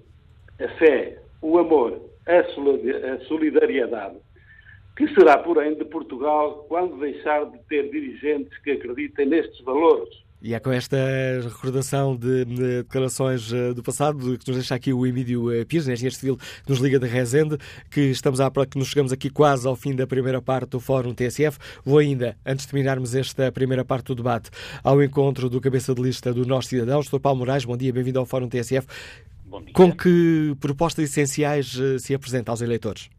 a fé, o amor, a solidariedade. Que será, porém, de Portugal quando deixar de ter dirigentes que acreditem nestes valores? E é com esta recordação de, de declarações eh, do passado que nos deixa aqui o Emílio eh, Pires, engenheiro civil, que nos liga de Rezende, que estamos à que nos chegamos aqui quase ao fim da primeira parte do Fórum TSF. Vou ainda, antes de terminarmos esta primeira parte do debate, ao encontro do cabeça de lista do Nós Cidadãos, Dr. Paulo Moraes. Bom dia, bem-vindo ao Fórum TSF. Bom dia. Com que propostas essenciais eh, se apresenta aos eleitores?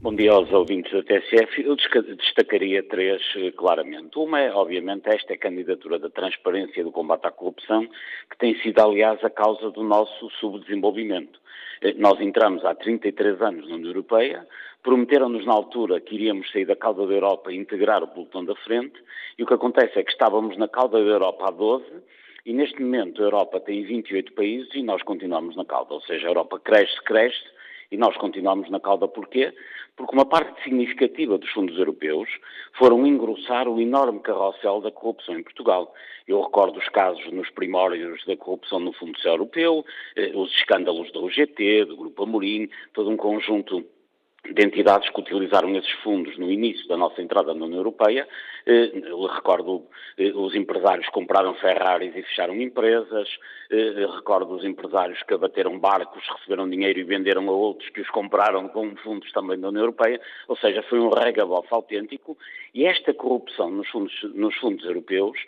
Bom dia aos ouvintes da TSF. Eu destacaria três eh, claramente. Uma é, obviamente, esta é a candidatura da transparência do combate à corrupção, que tem sido, aliás, a causa do nosso subdesenvolvimento. Eh, nós entramos há 33 anos na União Europeia, prometeram-nos na altura que iríamos sair da cauda da Europa e integrar o pelotão da frente, e o que acontece é que estávamos na cauda da Europa há 12, e neste momento a Europa tem 28 países e nós continuamos na cauda, ou seja, a Europa cresce, cresce, E nós continuamos na cauda porquê? Porque uma parte significativa dos fundos europeus foram engrossar o enorme carrossel da corrupção em Portugal. Eu recordo os casos nos primórdios da corrupção no Fundo Social Europeu, eh, os escândalos da UGT, do Grupo Amorim, todo um conjunto de entidades que utilizaram esses fundos no início da nossa entrada na União Europeia. Eh, recordo eh, os empresários que compraram Ferraris e fecharam empresas, eh, recordo os empresários que abateram barcos, receberam dinheiro e venderam a outros que os compraram com fundos também da União Europeia, ou seja, foi um regabof autêntico e esta corrupção nos fundos, nos fundos europeus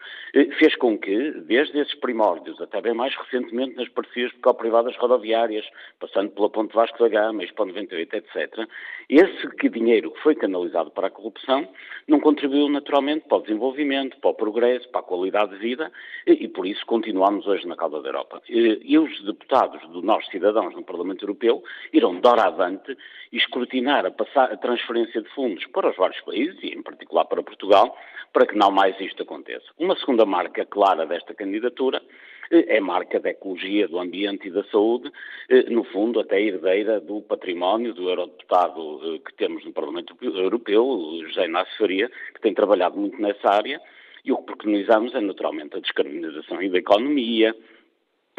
fez com que, desde esses primórdios até bem mais recentemente nas parcerias privadas rodoviárias, passando pela Ponte Vasco da Gama, Expo 98, etc., esse dinheiro que foi canalizado para a corrupção não contribuiu naturalmente para o desenvolvimento, para o progresso, para a qualidade de vida e, por isso continuamos hoje na cauda da Europa. E, os deputados do nós cidadãos no Parlamento Europeu irão doravante escrutinar a, passar, a transferência de fundos para os vários países e em particular para Portugal para que não mais isto aconteça. Uma segunda marca clara desta candidatura é marca da ecologia, do ambiente e da saúde, eh, no fundo até herdeira do património do eurodeputado eh, que temos no Parlamento Europeu, José Inácio Faria, que tem trabalhado muito nessa área, e o que preconizamos é naturalmente a descarbonização da economia,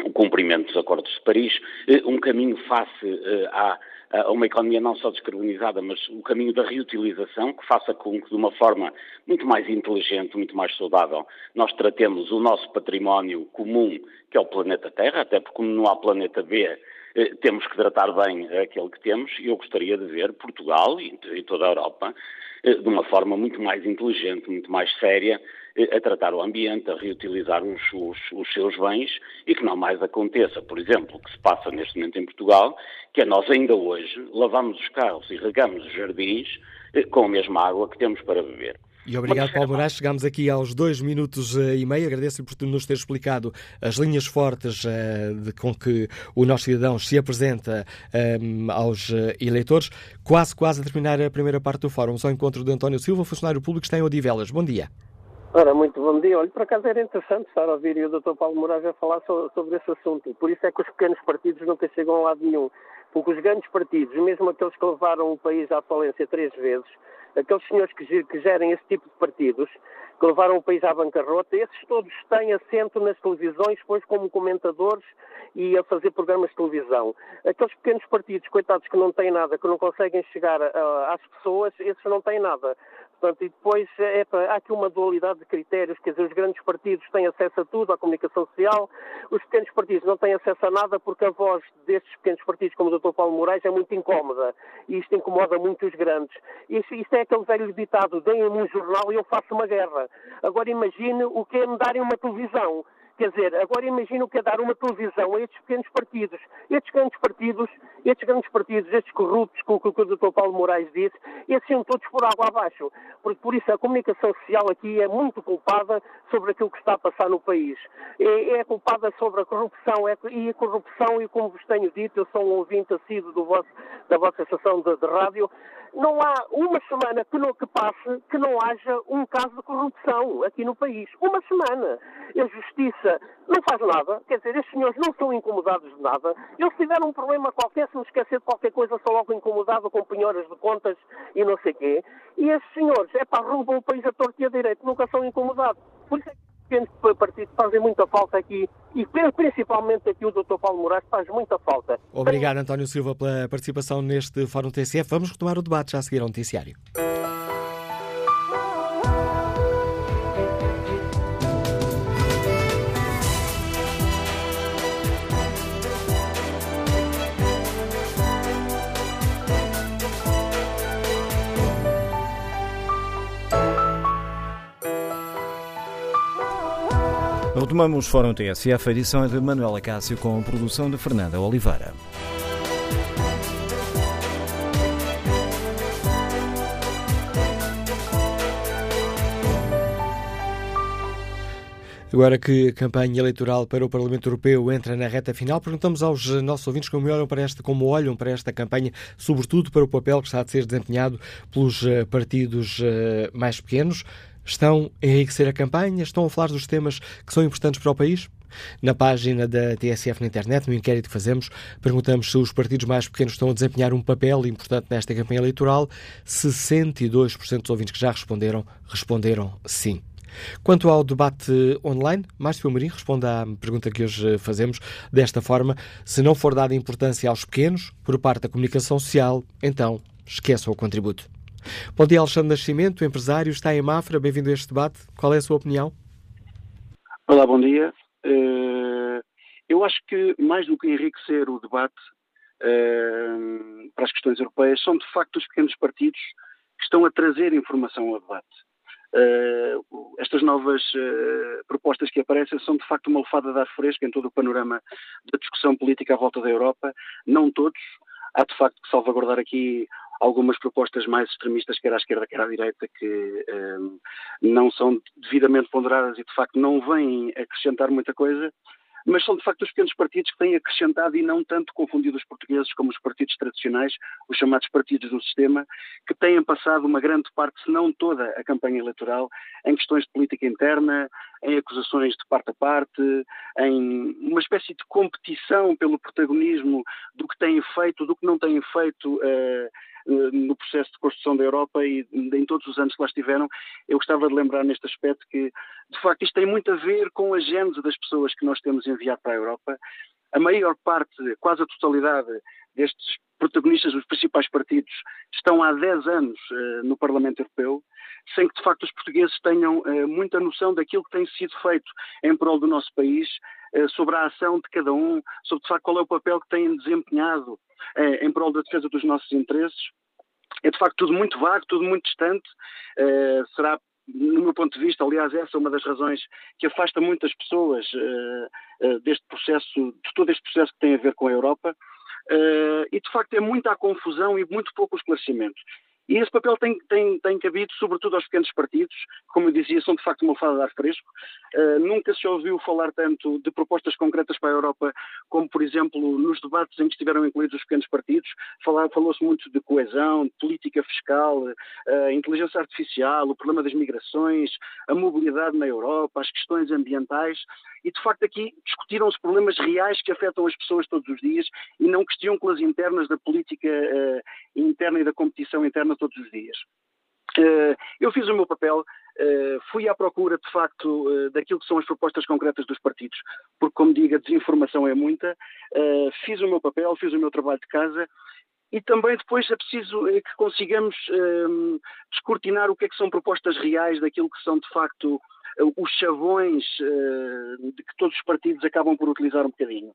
o cumprimento dos acordos de Paris, eh, um caminho face à a uma economia não só descarbonizada, mas o caminho da reutilização, que faça com que, de uma forma muito mais inteligente, muito mais saudável, nós tratemos o nosso património comum, que é o planeta Terra, até porque, como não há planeta B, eh, temos que tratar bem aquele que temos, e eu gostaria de ver Portugal e toda a Europa eh, de uma forma muito mais inteligente, muito mais séria, eh, a tratar o ambiente, a reutilizar os, os, os, seus bens e que não mais aconteça, por exemplo, o que se passa neste momento em Portugal, que é nós ainda hoje lavamos os carros e regamos os jardins eh, com a mesma água que temos para beber. E obrigado, Paulo Moraes. Chegamos aqui aos dois minutos e meio. Agradeço-lhe por nos ter explicado as linhas fortes uh, de, com que o nosso cidadão se apresenta um, aos eleitores. Quase, quase a terminar a primeira parte do fórum. Só encontro de António Silva, funcionário público, está em Odivelas. Bom dia. Ora, muito bom dia. Olha, por acaso era interessante estar a ouvir o Dr. Paulo Moraes a falar sobre esse assunto. Por isso é que os pequenos partidos nunca chegam a lado nenhum. Porque os grandes partidos, mesmo aqueles que levaram o país à falência três vezes, aqueles senhores que, gerem esse tipo de partidos, que levaram o país à bancarrota, esses todos têm assento nas televisões, depois como comentadores e a fazer programas de televisão. Aqueles pequenos partidos, coitados, que não têm nada, que não conseguem chegar a, às pessoas, esses não têm nada. Portanto, e depois é, há aqui uma dualidade de critérios, quer dizer, os grandes partidos têm acesso a tudo, à comunicação social, os pequenos partidos não têm acesso a nada porque a voz destes pequenos partidos, como o Dr. Paulo Moraes, é muito incómoda e isto incomoda muito os grandes. Isto, isto é aquele velho ditado, deem-me um jornal e eu faço uma guerra. Agora imagine o que é me darem uma televisão. Quer dizer, agora imagina o que é dar uma televisão a estes pequenos partidos. Estes grandes partidos, estes grandes partidos, estes corruptos, com o que o Dr. Paulo Moraes disse, esses são todos por água abaixo. Por, por isso a comunicação social aqui é muito culpada sobre aquilo que está a passar no país. É, é culpada sobre a corrupção, é, e a corrupção, e como vos tenho dito, eu sou um ouvinte assíduo vosso, da vossa estação de, de rádio, não há uma semana que, não, que passe que não haja um caso de corrupção aqui no país. Uma semana. A justiça não faz nada, quer dizer, estes senhores não são incomodados de nada. Eles tiveram um problema qualquer, se me esquecer de qualquer coisa, são logo incomodados com penhoras de contas e não sei quê. E estes senhores, é para roubam o país a torto e a direito, nunca são incomodados. Por isso é que pequenos partidos fazem muita falta aqui e principalmente aqui o Dr. Paulo Moraes faz muita falta. Obrigado, António Silva, pela participação neste Fórum TCF. Vamos retomar o debate já a seguir ao noticiário. Retomamos Fórum TSF, a edição é de Manuela Cássio com a produção de Fernanda Oliveira. Agora que a campanha eleitoral para o Parlamento Europeu entra na reta final, perguntamos aos nossos ouvintes como olham para esta, como olham para esta campanha, sobretudo para o papel que está a ser desempenhado pelos eh, partidos eh, mais pequenos. Estão a enriquecer a campanha? Estão a falar dos temas que são importantes para o país? Na página da TSF na internet, no inquérito que fazemos, perguntamos se os partidos mais pequenos estão a desempenhar um papel importante nesta campanha eleitoral. 62% dos ouvintes que já responderam, responderam sim. Quanto ao debate online, Márcio Amorim responde à pergunta que hoje fazemos desta forma: se não for dada importância aos pequenos por parte da comunicação social, então esqueçam o contributo. Bom dia, Alexandre Nascimento, empresário, está em Mafra, bem-vindo a este debate. Qual é a sua opinião? Olá, bom dia. Eu acho que, mais do que enriquecer o debate para as questões europeias, são de facto os pequenos partidos que estão a trazer informação ao debate. Uh, estas novas propostas que aparecem são de facto uma lefada de ar fresco em todo o panorama da discussão política à volta da Europa. Não todos. Há de facto que salvaguardar aqui algumas propostas mais extremistas, quer à esquerda, quer à direita, que uh, não são devidamente ponderadas e de facto não vêm acrescentar muita coisa mas são de facto os pequenos partidos que têm acrescentado e não tanto confundido os portugueses como os partidos tradicionais, os chamados partidos do sistema, que têm passado uma grande parte, se não toda, a campanha eleitoral em questões de política interna, em acusações de parte a parte, em uma espécie de competição pelo protagonismo do que têm feito, do que não têm feito. Uh, no processo de construção da Europa e em todos os anos que lá estiveram, eu gostava de lembrar neste aspecto que, de facto, isto tem muito a ver com a gênese das pessoas que nós temos enviado para a Europa. A maior parte, quase a totalidade destes protagonistas dos principais partidos estão há 10 anos uh, no Parlamento Europeu, sem que de facto os portugueses tenham uh, muita noção daquilo que tem sido feito em prol do nosso país, uh, sobre a ação de cada um, sobre de facto qual é o papel que têm desempenhado em prol da defesa dos nossos interesses. É de facto tudo muito vago, tudo muito distante. será no meu ponto de vista, aliás, essa é uma das razões que afasta muitas pessoas uh, deste processo, de todo este processo que tem a ver com a Europa, e de facto é muita confusão e muito pouco esclarecimento. E esse papel tem, tem, tem cabido sobretudo aos pequenos partidos, como eu dizia, são de facto uma fada de ar fresco. Uh, nunca se ouviu falar tanto de propostas concretas para a Europa como, por exemplo, nos debates em que estiveram incluídos os pequenos partidos. Falou-se muito de coesão, de política fiscal, uh, inteligência artificial, o problema das migrações, a mobilidade na Europa, as questões ambientais e de facto aqui discutiram os problemas reais que afetam as pessoas todos os dias e não questões internas da política uh, interna e da competição interna todos os dias. Uh, eu fiz o meu papel, uh, fui à procura de facto uh, daquilo que são as propostas concretas dos partidos, porque como digo, a desinformação é muita, fiz o meu papel, fiz o meu trabalho de casa e também depois é preciso que consigamos descortinar o que é que são propostas reais daquilo que são de facto os chavões de que todos os partidos acabam por utilizar um bocadinho.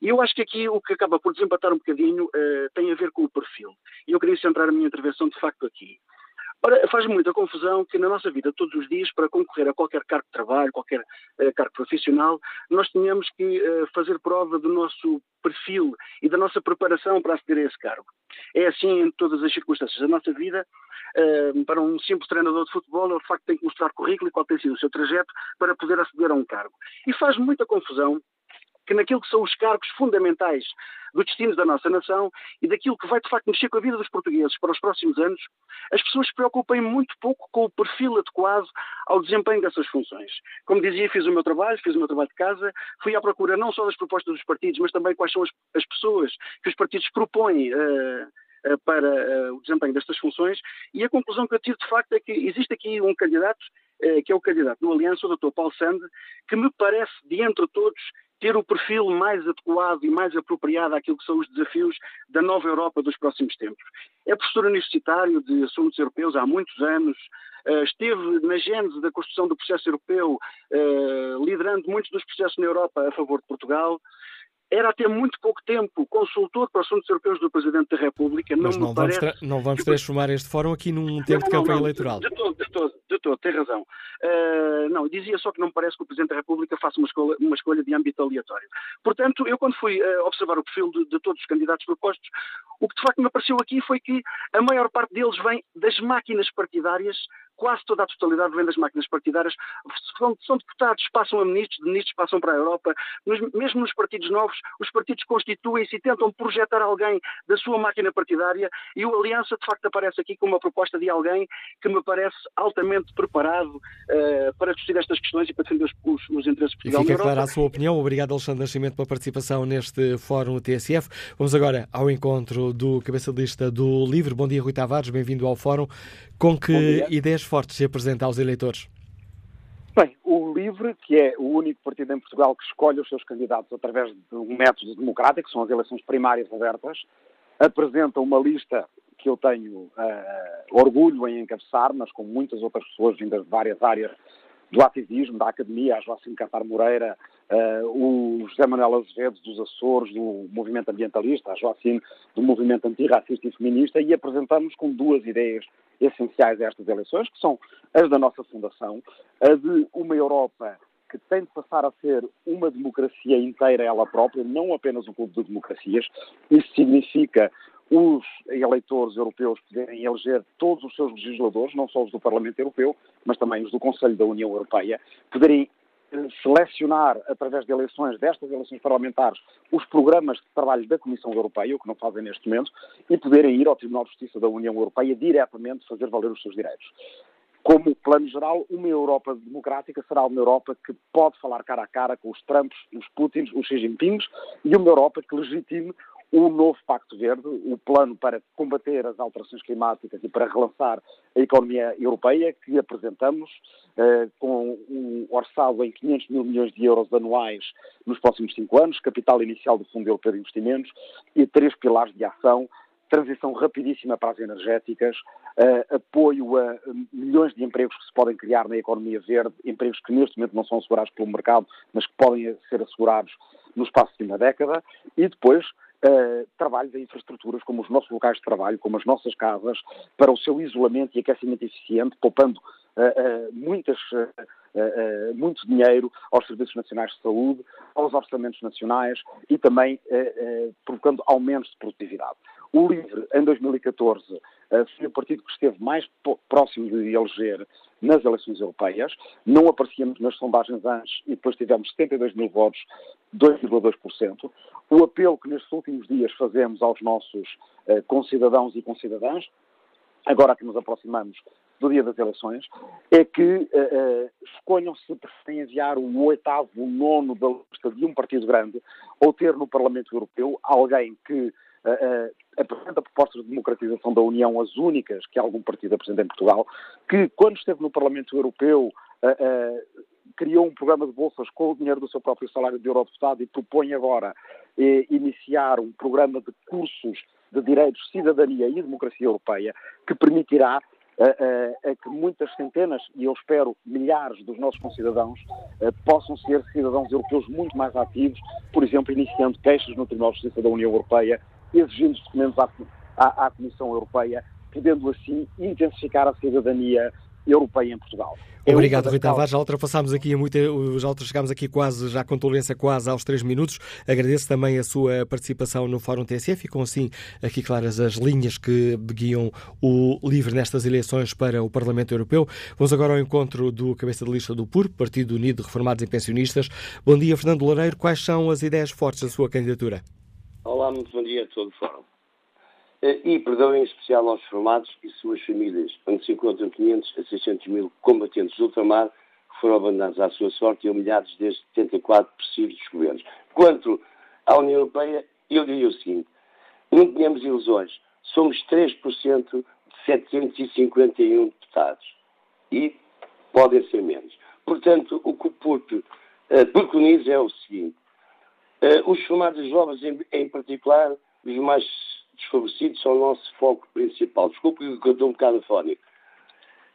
E eu acho que aqui o que acaba por desempatar um bocadinho uh, tem a ver com o perfil. E eu queria centrar a minha intervenção de facto aqui. Ora, faz muita confusão que na nossa vida, todos os dias, para concorrer a qualquer cargo de trabalho, qualquer uh, cargo profissional, nós tenhamos que uh, fazer prova do nosso perfil e da nossa preparação para aceder a esse cargo. É assim em todas as circunstâncias da nossa vida. Uh, para um simples treinador de futebol, ele de facto tem que mostrar currículo e qual tem sido o seu trajeto para poder aceder a um cargo. E faz muita confusão que naquilo que são os cargos fundamentais do destino da nossa nação e daquilo que vai de facto mexer com a vida dos portugueses para os próximos anos, as pessoas se preocupem muito pouco com o perfil adequado ao desempenho dessas funções. Como dizia, fiz o meu trabalho, fiz o meu trabalho de casa, fui à procura não só das propostas dos partidos, mas também quais são as, as pessoas que os partidos propõem. Uh, para uh, o desempenho destas funções e a conclusão que eu tive de facto é que existe aqui um candidato, que é o candidato do Aliança, o Dr. Paulo Sande, que me parece, de entre todos, ter o perfil mais adequado e mais apropriado àquilo que são os desafios da nova Europa dos próximos tempos. É professor universitário de assuntos europeus há muitos anos, eh, esteve na gênese da construção do processo europeu, eh, liderando muitos dos processos na Europa a favor de Portugal era até muito pouco tempo consultor para assuntos europeus do Presidente da República. Mas não, vamos, não vamos transformar este fórum aqui num tempo não, de campanha não, eleitoral. De, de, todo, de todo, de todo, tem razão. Uh, não, dizia só que não me parece que o Presidente da República faça uma escolha, uma escolha de âmbito aleatório. Portanto, eu quando fui uh, observar o perfil de, de, todos os candidatos propostos, o que de facto me apareceu aqui foi que a maior parte deles vem das máquinas partidárias quase toda a totalidade vem das máquinas partidárias. São, são deputados, passam a ministros, de ministros passam para a Europa. Mas mesmo nos partidos novos, os partidos constituem-se e tentam projetar alguém da sua máquina partidária e o Aliança, de facto, aparece aqui com uma proposta de alguém que me parece altamente preparado uh, para discutir estas questões e para defender os, os, os interesses de Portugal. E fica clara a sua opinião. Obrigado, Alexandre Nascimento, pela participação neste Fórum TSF. Vamos agora ao encontro do cabeça de lista do Livre. Bom dia, Rui Tavares, bem-vindo ao Fórum. Com que ideias fortes se apresenta aos eleitores? Bem, o LIVRE, que é o único partido em Portugal que escolhe os seus candidatos através de um método democrático, são as eleições primárias abertas, apresenta uma lista que eu tenho uh, orgulho em encabeçar, mas com muitas outras pessoas vindas de várias áreas do ativismo, da academia, a Joacim Catar Moreira, uh, o José Manuel Azevedo dos Açores, do movimento ambientalista, a Joacim do movimento antirracista e feminista, e apresentamos com duas ideias essenciais a estas eleições, que são as da nossa fundação, a de uma Europa que tem de passar a ser uma democracia inteira ela própria, não apenas um clube de democracias. Isso significa os eleitores europeus poderem eleger todos os seus legisladores, não só os do Parlamento Europeu, mas também os do Conselho da União Europeia, poderem eh, selecionar, através de eleições, destas eleições parlamentares, os programas de trabalho da Comissão Europeia, o que não fazem neste momento, e poderem ir ao Tribunal de Justiça da União Europeia diretamente fazer valer os seus direitos. Como plano geral, uma Europa democrática será uma Europa que pode falar cara a cara com os Trumps, os Putins, os Xi Jinpings, e uma Europa que legitime o novo Pacto Verde, o plano para combater as alterações climáticas e para relançar a economia europeia, que apresentamos eh, com um orçado em 500 mil milhões de euros anuais nos próximos cinco anos, capital inicial do Fundo Europeu de Investimentos e três pilares de ação transição rapidíssima para as energéticas, uh, apoio a milhões de empregos que se podem criar na economia verde, empregos que neste momento não são assegurados pelo mercado, mas que podem ser assegurados no espaço de uma década, e depois uh, trabalho de infraestruturas como os nossos locais de trabalho, como as nossas casas, para o seu isolamento e aquecimento eficiente, poupando uh, muitas, muito dinheiro aos Serviços Nacionais de Saúde, aos orçamentos nacionais e também provocando aumentos de produtividade. O LIVRE, em 2014, foi o partido que esteve mais próximo de eleger nas eleições europeias. Não aparecíamos nas sondagens antes e depois tivemos 72 mil votos, 2,2%. O apelo que nestes últimos dias fazemos aos nossos uh, concidadãos e concidadãs, agora que nos aproximamos do dia das eleições, é que uh, uh, escolham se preferem enviar o oitavo, o nono da lista de um partido grande ou ter no Parlamento Europeu alguém que apresenta propostas de democratização da União, as únicas que algum partido apresenta em Portugal, que quando esteve no Parlamento Europeu criou um programa de bolsas com o dinheiro do seu próprio salário de eurodeputado e propõe agora eh, iniciar um programa de cursos de direitos, cidadania e democracia europeia que permitirá que muitas centenas, e eu espero milhares dos nossos concidadãos, possam ser cidadãos europeus muito mais ativos, por exemplo, iniciando queixas no Tribunal de Justiça da União Europeia exigindo documentos à, à, à Comissão Europeia, podendo assim intensificar a cidadania europeia em Portugal. É Obrigado, Rui Tavares. Já ultrapassámos aqui muito, já chegámos aqui quase, já com tolerância quase aos três minutos. Agradeço também a sua participação no Fórum TSF. Ficam assim aqui claras as linhas que guiam o LIVRE nestas eleições para o Parlamento Europeu. Vamos agora ao encontro do cabeça de lista do PUR, Partido Unido de Reformados e Pensionistas. Bom dia, Fernando Loureiro. Quais são as ideias fortes da sua candidatura? Olá, muito bom dia a todo o fórum. Eh, e perdão em especial aos formados e suas famílias, onde se encontram 500 a 600 mil combatentes do ultramar que foram abandonados à sua sorte e humilhados desde 74 precisos governos. Quanto à União Europeia, eu diria o seguinte, não tenhamos ilusões, somos 3% de 751 deputados e podem ser menos. Portanto, o que o PURP uh, preconiza é o seguinte, Uh, os chamados jovens, em, em, particular, os mais desfavorecidos, são o nosso foco principal. Desculpe que eu estou um bocado afónico.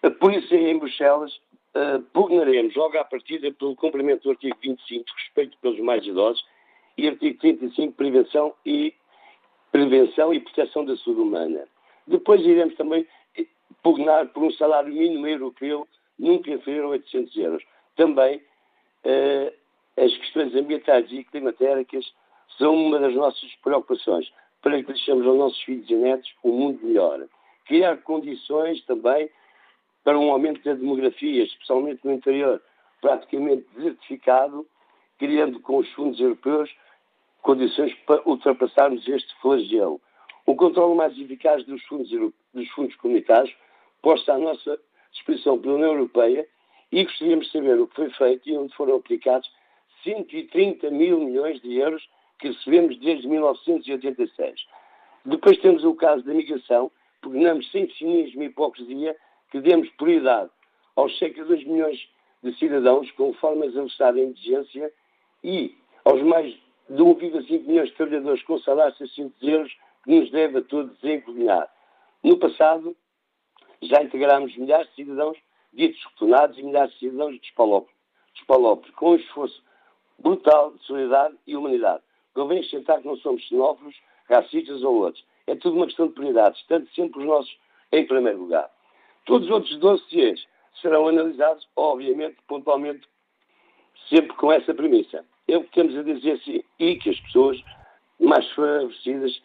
Uh, por isso, em Bruxelas, uh, pugnaremos logo à partida pelo cumprimento do artigo 25, respeito pelos mais idosos, e artigo 35, prevenção e, prevenção e proteção da saúde humana. Depois iremos também pugnar por um salário mínimo europeu nunca inferior a 800 euros. Também uh, as questões ambientais e climatéricas são uma das nossas preocupações para que deixemos aos nossos filhos e netos um mundo melhor. Criar condições também para um aumento da demografia, especialmente no interior, praticamente desertificado, criando com os fundos europeus condições para ultrapassarmos este flagelo. Um controle mais eficaz dos fundos, dos fundos comunitários posta à nossa disposição pela União Europeia e gostaríamos de saber o que foi feito e onde foram aplicados 130 mil milhões de euros que recebemos desde 1986. Depois temos o caso da migração, pugnamos sem cinismo e hipocrisia que demos prioridade aos cerca de 2 milhões de cidadãos com formas avançadas em indigência e aos mais de 1,5 milhões de trabalhadores com salários de 600 euros que nos deve a todos desencolhinar. No passado, já integramos milhares de cidadãos ditos retornados e milhares de cidadãos despalópolis, com um esforço brutal de solidariedade e humanidade. Convém aceitar que não somos xenófobos, racistas ou outros. É tudo uma questão de prioridades, estando sempre os nossos em primeiro lugar. Todos os outros dossiês serão analisados, obviamente, pontualmente, sempre com essa premissa. É o que temos a dizer assim, e que as pessoas mais favorecidas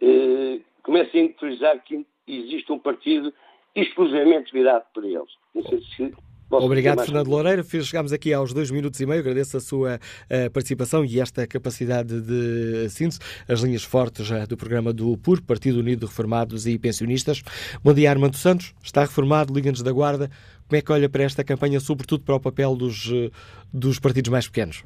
eh, comecem a interiorizar que existe um partido exclusivamente virado para eles. Não sei se Obrigado, Fernando Loureiro. Chegámos aqui aos dois minutos e meio. Agradeço a sua uh, participação e esta capacidade de síntese. As linhas fortes uh, do programa do PUR, Partido Unido de Reformados e Pensionistas. Bom dia, Armando Santos. Está reformado, Liga-nos da Guarda. Como é que olha para esta campanha, sobretudo para o papel dos, uh, dos partidos mais pequenos?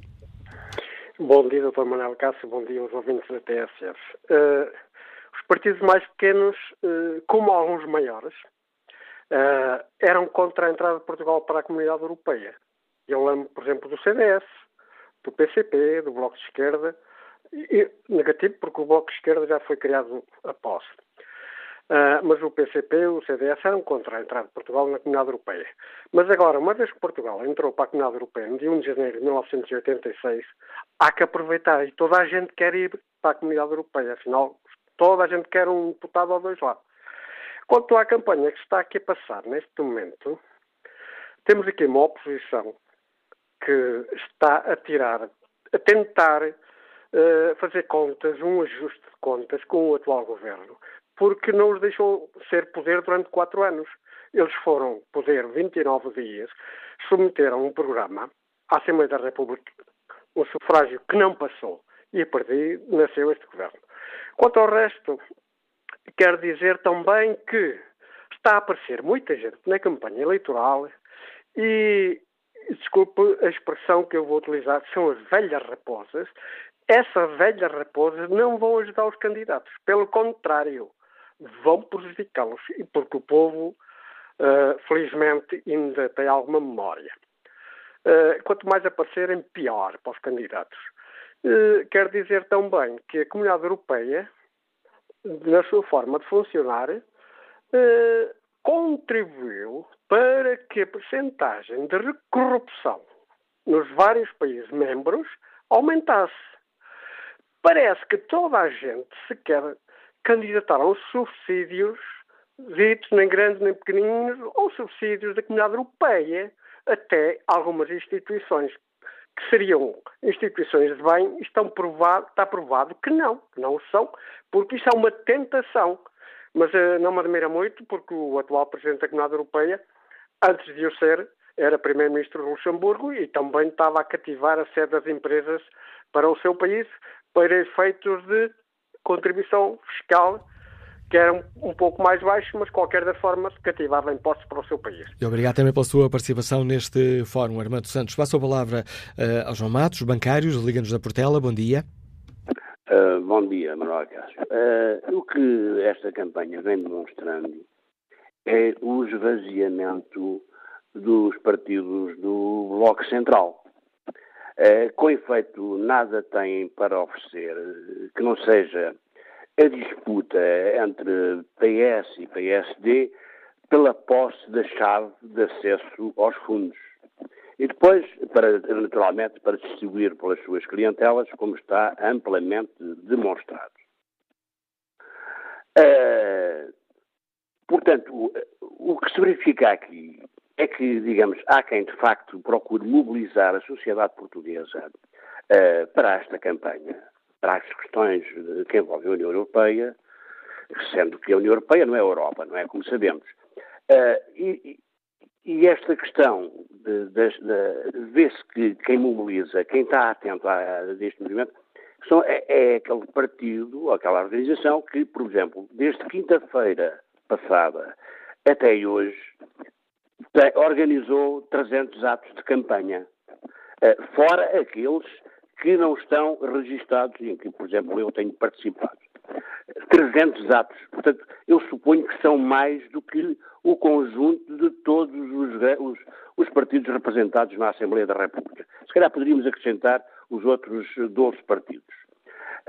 Bom dia, Dr. Manuel Cássio. Bom dia aos ouvintes da TSF. os partidos mais pequenos, como alguns maiores, uh, eram contra a entrada de Portugal para a comunidade europeia. Eu lembro, por exemplo, do CDS, do PCP, do Bloco de Esquerda, e, negativo porque o Bloco de Esquerda já foi criado após. Uh, mas o PCP e o CDS eram contra a entrada de Portugal na Comunidade Europeia. Mas agora, uma vez que Portugal entrou para a Comunidade Europeia no dia 1 de janeiro de 1986, há que aproveitar. E toda a gente quer ir para a Comunidade Europeia. Afinal, toda a gente quer um deputado ou dois lá. Quanto à campanha que está aqui a passar neste momento, temos aqui uma oposição que está a tirar, a tentar uh, fazer contas, um ajuste de contas com o atual governo, porque não os deixou ser poder durante quatro anos. Eles foram poder 29 dias, submeteram um programa à Assembleia da República, um sufrágio que não passou, e a partir nasceu este governo. Quanto ao resto, Quero dizer também que está a aparecer muita gente na campanha eleitoral e, desculpe a expressão que eu vou utilizar, são as velhas raposas. Essas velhas raposas não vão ajudar os candidatos. Pelo contrário, vão prejudicá-los. Porque o povo, uh, felizmente, ainda tem alguma memória. Uh, quanto mais aparecerem, pior para os candidatos. Uh, quero dizer também que a Comunidade Europeia na sua forma de funcionar, eh, contribuiu para que a percentagem de corrupção nos vários países membros aumentasse. Parece que toda a gente se quer candidatar aos subsídios, ditos nem grandes nem pequeninos, ou subsídios da comunidade europeia, até algumas instituições que seriam instituições de bem, estão provado, está provado que não, que não são, porque isso é uma tentação. Mas uh, não me admira muito, porque o atual Presidente da Comunidade Europeia, antes de o ser, era Primeiro-Ministro de Luxemburgo e também estava a cativar a sede das empresas para o seu país, para efeitos de contribuição fiscal que era um, um, pouco mais baixo, mas qualquer da forma cativava impostos para o seu país. E obrigado também pela sua participação neste fórum, Armando Santos. Passo a palavra uh, ao João Matos, bancários, Liga-nos da Portela. Bom dia. Uh, bom dia, Manuel Cássio. Uh, o que esta campanha vem demonstrando é o esvaziamento dos partidos do Bloco Central. Uh, com efeito, nada têm para oferecer que não seja a disputa entre PS e PSD pela posse da chave de acesso aos fundos. E depois, para, naturalmente, para distribuir pelas suas clientelas, como está amplamente demonstrado. Uh, portanto, o, o, que se verifica aqui é que, digamos, há quem de facto procure mobilizar a sociedade portuguesa uh, para esta campanha para as questões que envolvem a União Europeia, sendo que a União Europeia não é a Europa, não é? Como sabemos. Uh, e, e esta questão vê-se que quem mobiliza, quem está atento a, a deste movimento, são, é, é, aquele partido, aquela organização que, por exemplo, desde quinta-feira passada até hoje, organizou 300 atos de campanha, uh, fora aqueles que não estão registados e em que, por exemplo, eu tenho participado. 300 atos. Portanto, eu suponho que são mais do que o conjunto de todos os, os, os, partidos representados na Assembleia da República. Se calhar poderíamos acrescentar os outros 12 partidos.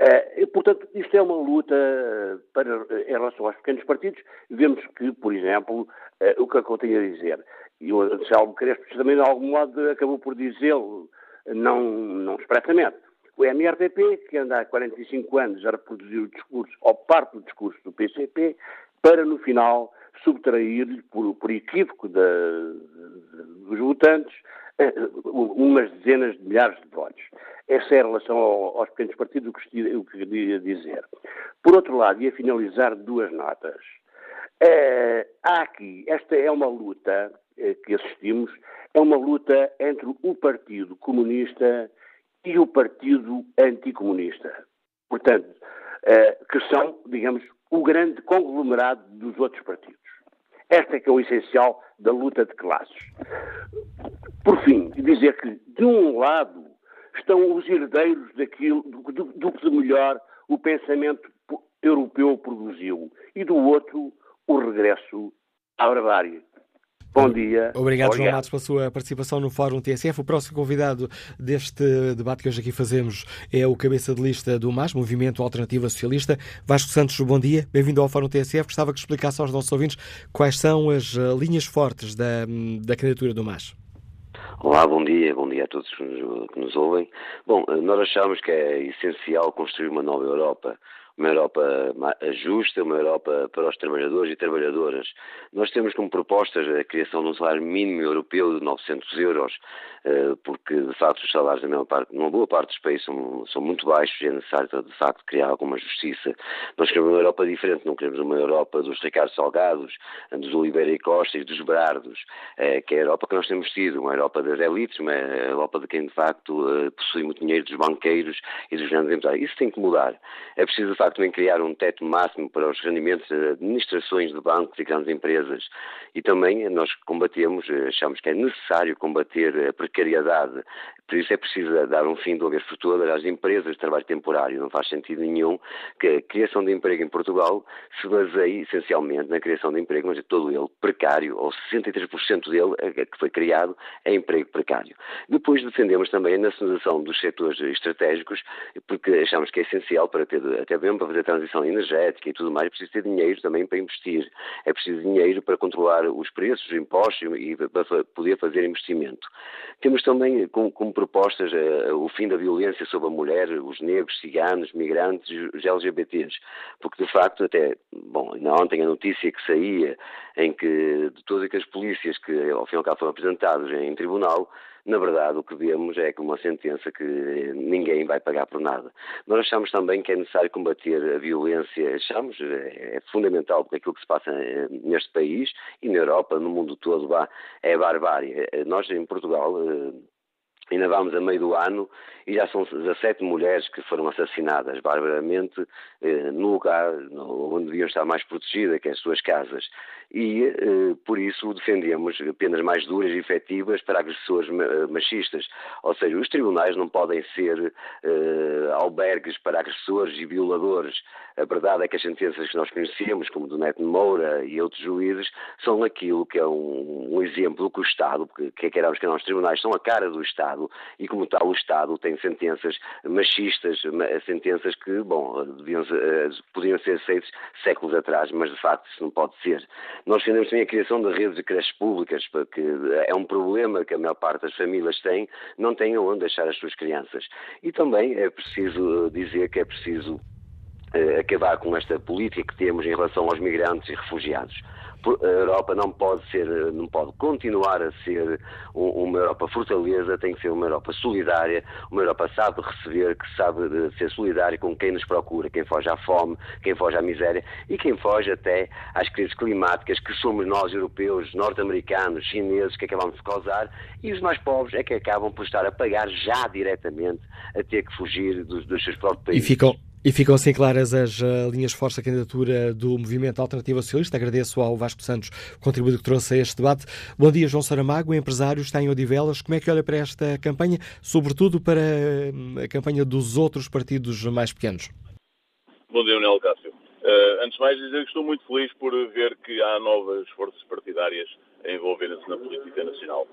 Uh, e, portanto, isto é uma luta para, em relação aos pequenos partidos. Vemos que, por exemplo, o que é que eu tenho a dizer, e o Anselmo Crespo também, de algum modo, acabou por dizê-lo, não, não expressamente. O MRTP, que anda há 45 anos a reproduzir o discurso, ou parte do discurso do PCP, para no final subtrair-lhe, por, por equívoco dos votantes, eh, umas dezenas de milhares de votos. Essa é a relação ao, aos pequenos partidos, o que, que queria dizer. Por outro lado, e a finalizar duas notas. É, há aqui, esta é uma luta é, que assistimos, é uma luta entre o Partido Comunista e o Partido Anticomunista. Portanto, é, que são, digamos, o grande conglomerado dos outros partidos. Esta é que é o essencial da luta de classes. Por fim, dizer que, de um lado, estão os herdeiros daquilo, do, do, do que de melhor o pensamento europeu produziu, e do outro, o regresso à barbárie. Bom dia. Obrigado, João Matos, pela sua participação no Fórum TSF. O próximo convidado deste debate que hoje aqui fazemos é o cabeça de lista do MAS, Movimento Alternativa Socialista. Vasco Santos, bom dia. Bem-vindo ao Fórum TSF. Gostava que explicasse aos nossos ouvintes quais são as eh, linhas fortes da, da candidatura do MAS. Olá, bom dia, bom dia a todos que nos, que nos ouvem. Bom, eh, nós achamos que é essencial construir uma nova Europa uma Europa justa, uma Europa para os trabalhadores e trabalhadoras. Nós temos como propostas a criação de um salário mínimo europeu de 900 euros, porque de facto os salários da maior parte, numa boa parte dos países são, são muito baixos e é necessário de facto criar alguma justiça. Nós queremos uma Europa diferente, não queremos uma Europa dos Ricardo Salgados, dos Oliveira e Costa e dos Berardos, eh, que é a Europa que nós temos tido, uma Europa das elites, uma Europa de quem de facto eh, possui muito dinheiro dos banqueiros e dos grandes empresários. Isso tem que mudar. É preciso de facto em criar um teto máximo para os rendimentos de administrações de bancos e grandes empresas e também nós combatemos, achamos que é necessário combater a precariedade, por isso é preciso dar um fim de uma vez por todas às empresas de trabalho temporário. Não faz sentido nenhum que a criação de emprego em Portugal se baseie essencialmente na criação de emprego, mas é todo ele precário, ou 63% dele que foi criado é emprego precário. Depois defendemos também a nacionalização dos setores estratégicos, porque achamos que é essencial para ter, até mesmo para fazer a transição energética e tudo mais, é preciso ter dinheiro também para investir. É preciso dinheiro para controlar os preços, os impostos e para poder fazer investimento. Temos também como, como propostas uh, o fim da violência sobre a mulher, os negros, ciganos, migrantes, os LGBTs, porque de facto até, bom, ontem a notícia que saía em que de todas as polícias que ao fim e ao cabo foram apresentados em tribunal, na verdade, o que vemos é que uma sentença que ninguém vai pagar por nada. Nós achamos também que é necessário combater a violência, achamos, é, é fundamental, porque aquilo que se passa eh, neste país e na Europa, no mundo todo, é barbárie. Eh, nós, em Portugal, eh, Ainda vamos a meio do ano e já são 17 mulheres que foram assassinadas barbaramente eh, no lugar onde deviam estar mais protegidas, que é as suas casas. E, eh, por isso, defendemos penas mais duras e efetivas para agressores machistas. Ou seja, os tribunais não podem ser eh, albergues para agressores e violadores. A verdade é que as sentenças que nós conhecemos, como do Neto Moura e outros juízes, são aquilo que é um, um exemplo que o Estado, porque quer queiramos que não, os tribunais são a cara do Estado Estado e, como tal, o Estado tem sentenças machistas, sentenças que, bom, deviam, eh, podiam ser aceitas séculos atrás, mas de facto isso não pode ser. Nós defendemos também a criação de redes de creches públicas, porque é um problema que a maior parte das famílias tem, não têm onde deixar as suas crianças. E também é preciso dizer que é preciso eh, acabar com esta política que temos em relação aos migrantes e refugiados A Europa não pode ser, não pode continuar a ser uma Europa fortaleza, tem que ser uma Europa solidária, uma Europa sabe receber, que sabe ser solidária com quem nos procura, quem foge à fome, quem foge à miséria e quem foge até às crises climáticas que somos nós, europeus, norte-americanos, chineses, que acabamos de causar e os mais pobres é que acabam por estar a pagar já diretamente a ter que fugir dos, dos seus próprios países. E ficam, e ficam assim claras as uh, linhas fortes da candidatura do Movimento Alternativo Socialista. Agradeço ao Vasco Santos o contributo que trouxe a este debate. Bom dia, João Saramago, empresário, está em Odivelas. Como é que olha para esta campanha, sobretudo para uh, a campanha dos outros partidos mais pequenos? Bom dia, Manuel Cássio. Uh, antes de mais dizer que estou muito feliz por ver que há novas forças partidárias a envolverem-se na política nacional.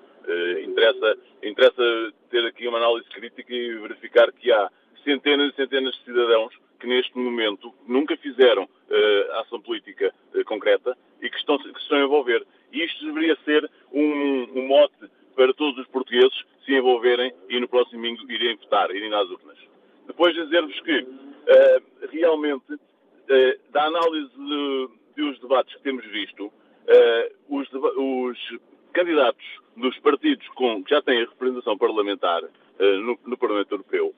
interessa, interessa ter aqui uma análise crítica e verificar que há centenas e centenas de cidadãos que neste momento nunca fizeram uh, ação política uh, concreta e que estão, que se estão a envolver. E isto deveria ser um, um mote para todos os portugueses se envolverem e no próximo domingo irem votar, irem às urnas. Depois dizer-vos que uh, realmente, da análise de, dos debates que temos visto, os, os, candidatos dos partidos com, que já têm representação parlamentar no, no Parlamento Europeu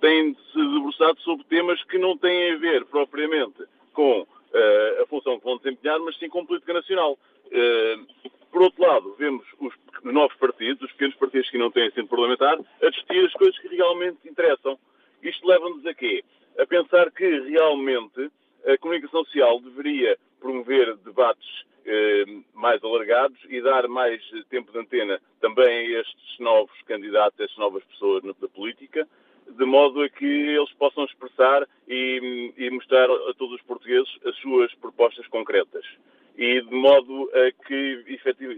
têm se debruçado sobre temas que não têm a ver propriamente com uh, a função que vão desempenhar, mas sim com política nacional. Uh, por outro lado, vemos os novos partidos, os pequenos partidos que não têm assento parlamentar, a discutir as coisas que realmente interessam. Isto leva-nos a quê? A pensar que realmente a comunicação social deveria promover debates eh, mais alargados e dar mais tempo de antena também a estes novos candidatos, a estas novas pessoas na política, de modo a que eles possam expressar e, e, mostrar a todos os portugueses as suas propostas concretas. E de modo a que,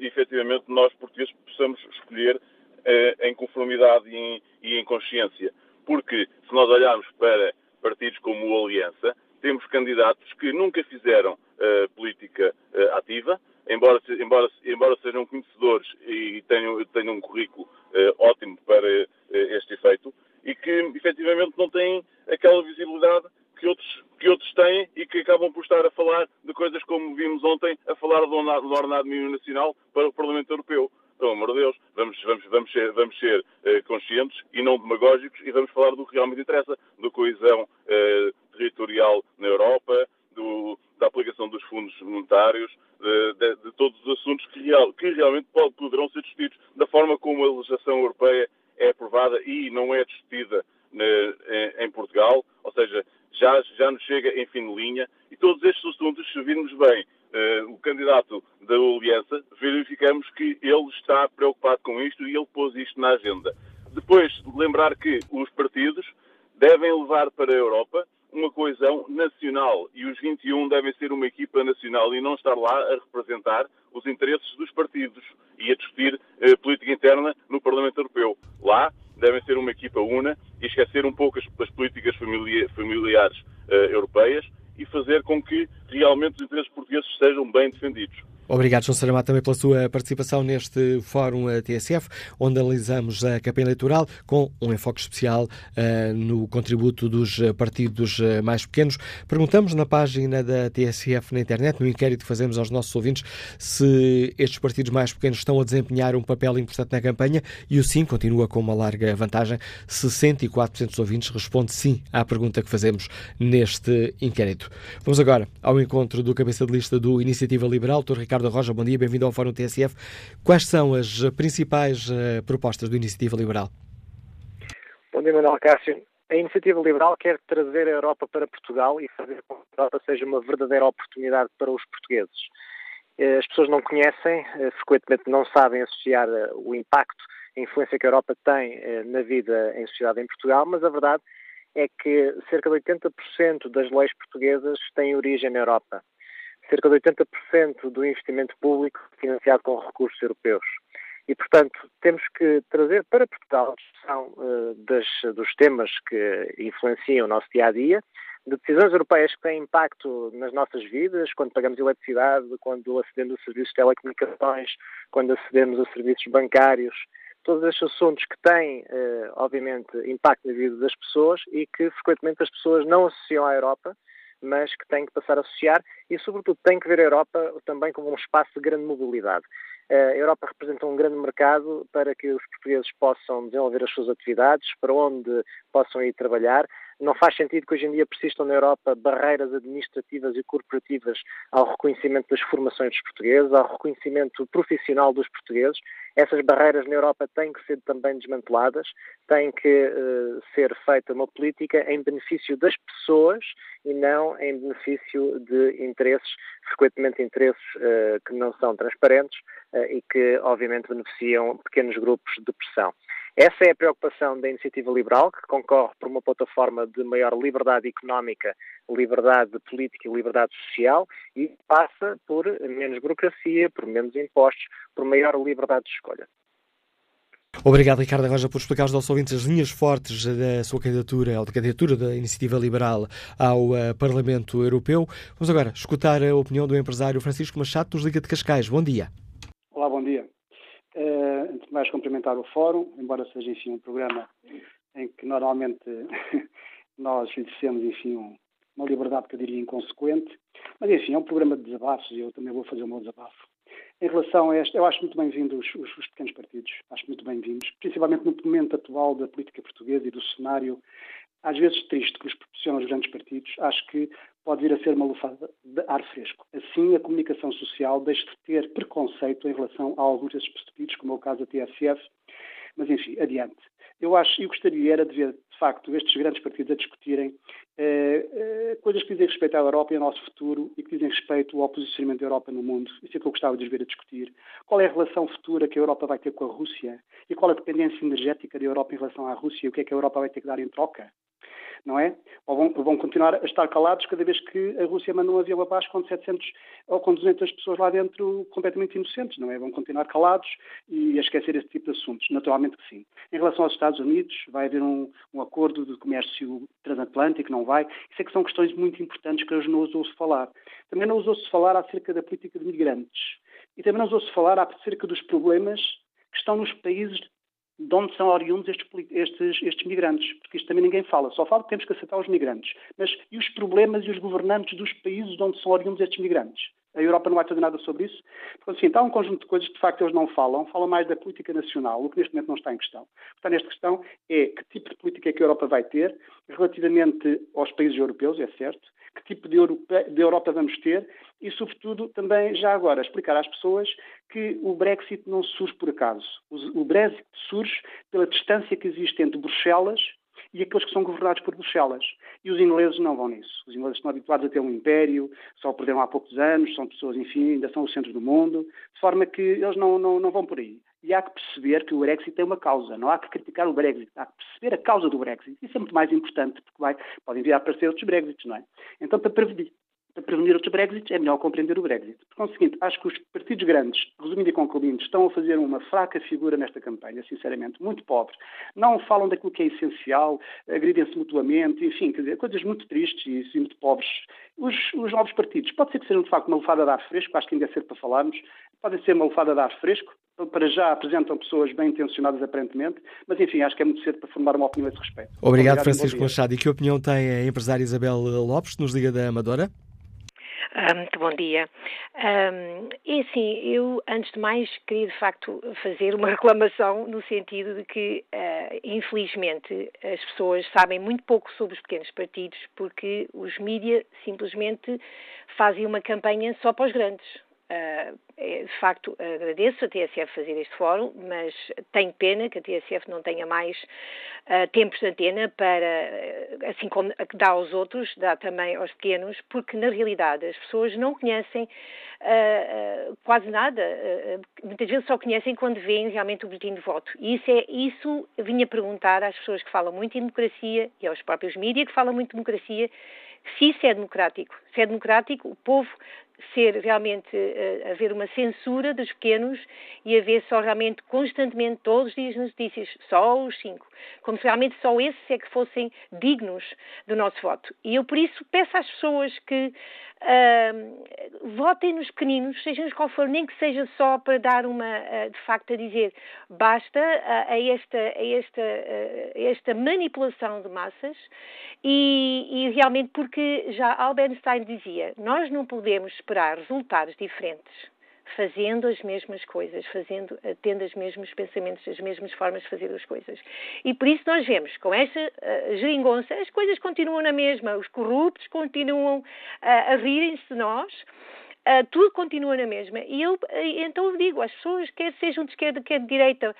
efetivamente, nós portugueses possamos escolher eh, em conformidade e em, consciência. Porque, se nós olharmos para partidos como o Aliança, temos candidatos que nunca fizeram eh, política eh, ativa, embora, embora, embora sejam conhecedores e tenham, tenham um currículo ótimo para este efeito, e que efetivamente não têm aquela visibilidade que outros, que outros têm e que acabam por estar a falar de coisas como vimos ontem, a falar do ordenado mínimo nacional para o Parlamento Europeu. Pelo amor de Deus, vamos, vamos, vamos ser, vamos ser uh, conscientes e não demagógicos e vamos falar do que realmente interessa, da coesão uh, territorial na Europa, do, da aplicação dos fundos monetários, de, de, de todos os assuntos que, real, que realmente poderão ser discutidos da forma como a legislação europeia é aprovada e não é discutida em Portugal, ou seja, já, já nos chega em fim de linha, e todos estes assuntos, se virmos bem uh, o candidato da Aliança, verificamos que ele está preocupado com isto e ele pôs isto na agenda. Depois, lembrar que os partidos devem levar para a Europa uma coesão nacional e os 21 devem ser uma equipa nacional e não estar lá a representar os interesses dos partidos e a discutir eh, política interna no Parlamento Europeu. Lá devem ser uma equipa una e esquecer um pouco as, as políticas familia, familiares eh, europeias e fazer com que realmente os interesses portugueses sejam bem defendidos. Obrigado, João Saramato, também pela sua participação neste Fórum TSF, onde analisamos a campanha eleitoral com um enfoque especial uh, no contributo dos partidos uh, mais pequenos. Perguntamos na página da TSF na internet, no inquérito que fazemos aos nossos ouvintes, se estes partidos mais pequenos estão a desempenhar um papel importante na campanha e o sim continua com uma larga vantagem. 64% dos ouvintes responde sim à pergunta que fazemos neste inquérito. Vamos agora ao encontro do cabeça de lista do Iniciativa Liberal, Dr. Ricardo Ricardo Roja, bom dia, bem-vindo ao Fórum TSF. Quais são as principais uh, propostas do Iniciativa Liberal? Bom dia, Manuel Cássio. A Iniciativa Liberal quer trazer a Europa para Portugal e fazer com que a Europa seja uma verdadeira oportunidade para os portugueses. Eh, as pessoas não conhecem, eh, frequentemente não sabem associar o impacto, a influência que a Europa tem na vida em sociedade em Portugal, mas a verdade é que cerca de 80% das leis portuguesas têm origem na Europa cerca de 80% do investimento público financiado com recursos europeus. E, portanto, temos que trazer para Portugal a discussão uh, das, dos temas que influenciam o nosso dia a dia, de decisões europeias que têm impacto nas nossas vidas, quando pagamos eletricidade, quando acedemos a serviços de telecomunicações, quando acedemos a serviços bancários, todos estes assuntos que têm, uh, obviamente, impacto na vida das pessoas e que frequentemente as pessoas não associam à Europa mas que tem que passar a associar e, sobretudo, tem que ver a Europa também como um espaço de grande mobilidade. A Europa representa um grande mercado para que os portugueses possam desenvolver as suas atividades, para onde possam ir trabalhar. Não faz sentido que hoje em dia persistam na Europa barreiras administrativas e corporativas ao reconhecimento das formações dos portugueses, ao reconhecimento profissional dos portugueses. Essas barreiras na Europa têm que ser também desmanteladas, tem que uh, ser feita uma política em benefício das pessoas e não em benefício de interesses, frequentemente interesses uh, que não são transparentes uh, e que, obviamente, beneficiam pequenos grupos de pressão. Essa é a preocupação da Iniciativa Liberal, que concorre por uma plataforma de maior liberdade económica, liberdade política e liberdade social, e passa por menos burocracia, por menos impostos, por maior liberdade de escolha. Obrigado, Ricardo Roja, por explicar aos nossos ouvintes as linhas fortes da sua candidatura, ou da candidatura da Iniciativa Liberal ao uh, Parlamento Europeu. Vamos agora escutar a opinião do empresário Francisco Machado, nos Liga de Cascais. Bom dia. Uh, antes de mais, cumprimentar o Fórum, embora seja, enfim, um programa em que normalmente nós exercemos, enfim, um, uma liberdade que eu diria inconsequente, mas, enfim, é um programa de desabafos e eu também vou fazer o meu desabafo. Em relação a esta, eu acho muito bem-vindos os, os, os, pequenos partidos, acho muito bem-vindos, principalmente no momento atual da política portuguesa e do cenário, às vezes triste, que nos proporcionam os grandes partidos, acho que pode vir a ser uma lufada de ar fresco. Assim, a comunicação social deixa de ter preconceito em relação a alguns desses partidos, como é o caso da TSF, mas enfim, adiante. Eu acho, eu gostaria era de ver, de facto, estes grandes partidos a discutirem eh, eh, coisas que dizem respeito à Europa e ao nosso futuro e que dizem respeito ao posicionamento da Europa no mundo. Isso é que eu gostava de ver a discutir. Qual é a relação futura que a Europa vai ter com a Rússia e qual a dependência energética da Europa em relação à Rússia e o que é que a Europa vai ter que dar em troca? Não é? Ou vão, vão, continuar a estar calados cada vez que a Rússia manda um avião abaixo com 700 ou com 200 pessoas lá dentro completamente inocentes, não é? Vão continuar calados e a esquecer esse tipo de assuntos. Naturalmente que sim. Em relação aos Estados Unidos, vai haver um, um acordo de comércio transatlântico, não vai? Isso é que são questões muito importantes que hoje não ousou-se falar. Também não ousou-se falar acerca da política de migrantes. E também não ousou-se falar acerca dos problemas que estão nos países de onde são oriundos estes, estes, estes, migrantes, porque isto também ninguém fala, só fala que temos que aceitar os migrantes. Mas e os problemas e os governantes dos países de onde são oriundos estes migrantes? A Europa não vai fazer nada sobre isso? Porque, assim, está um conjunto de coisas que, de facto, eles não falam. Falam mais da política nacional, o que neste momento não está em questão. O que está nesta questão é que tipo de política é que a Europa vai ter relativamente aos países europeus, é certo, que tipo de, Europa, de Europa vamos ter e, sobretudo, também já agora explicar às pessoas que o Brexit não surge por acaso. O Brexit surge pela distância que existe entre Bruxelas e aqueles que são governados por Bruxelas. E os ingleses não vão nisso. Os ingleses estão habituados a ter um império, só perderam há poucos anos, são pessoas, enfim, ainda são o centro do mundo, de forma que eles não, não, não vão por aí. E há que perceber que o Brexit tem uma causa, não há que criticar o Brexit, há que perceber a causa do Brexit. Isso é muito mais importante, porque vai, podem vir a aparecer outros Brexits, não é? Então, para para prevenir outros Brexits, é melhor compreender o Brexit. Por conseguinte, acho que os partidos grandes, resumindo e concluindo, estão a fazer uma fraca figura nesta campanha, sinceramente, muito pobre. Não falam daquilo que é essencial, agridem-se mutuamente, enfim, quer dizer, coisas muito tristes e muito pobres. Os, os, novos partidos, pode ser que sejam de facto uma lufada de ar fresco, acho que ainda é cedo para falarmos, podem ser uma lufada de ar fresco, para já apresentam pessoas bem intencionadas aparentemente, mas enfim, acho que é muito cedo para formar uma opinião a esse respeito. Obrigado, Obrigado Francisco Machado. E que opinião tem a empresária Isabel Lopes, nos Liga da Amadora? Ah, muito bom dia. Um, e assim, eu, antes de mais, queria de facto fazer uma reclamação no sentido de que, uh, infelizmente, as pessoas sabem muito pouco sobre os pequenos partidos porque os mídias simplesmente fazem uma campanha só para os grandes. Uh, de facto, agradeço a TSF fazer este fórum, mas tenho pena que a TSF não tenha mais uh, tempos de antena para, assim como dá aos outros, dá também aos pequenos, porque na realidade as pessoas não conhecem quase nada, muitas vezes só conhecem quando veem realmente o boletim de voto. E isso, é, isso vinha perguntar às pessoas que falam muito em democracia e aos próprios mídias que falam muito de democracia se isso é democrático. Se é democrático, o povo ser realmente uh, haver uma censura dos pequenos e haver só realmente constantemente todos os dias nas notícias. Só os cinco, como se realmente só esses é que fossem dignos do nosso voto. E eu por isso peço às pessoas que uh, votem nos pequeninos, sejam qual for, nem que seja só para dar uma, uh, de facto, a dizer basta a, esta, a esta, a esta manipulação de massas. E, e, realmente porque já Albert Einstein dizia, nós não podemos esperar resultados diferentes fazendo as mesmas coisas, fazendo, tendo os mesmos pensamentos, as mesmas formas de fazer as coisas. E por isso nós vemos, com esta uh, geringonça, as coisas continuam na mesma, os corruptos continuam uh, a rirem-se de nós, Uh, tudo continua na mesma. E eu, então eu digo às pessoas, quer sejam de esquerda, quer de direita,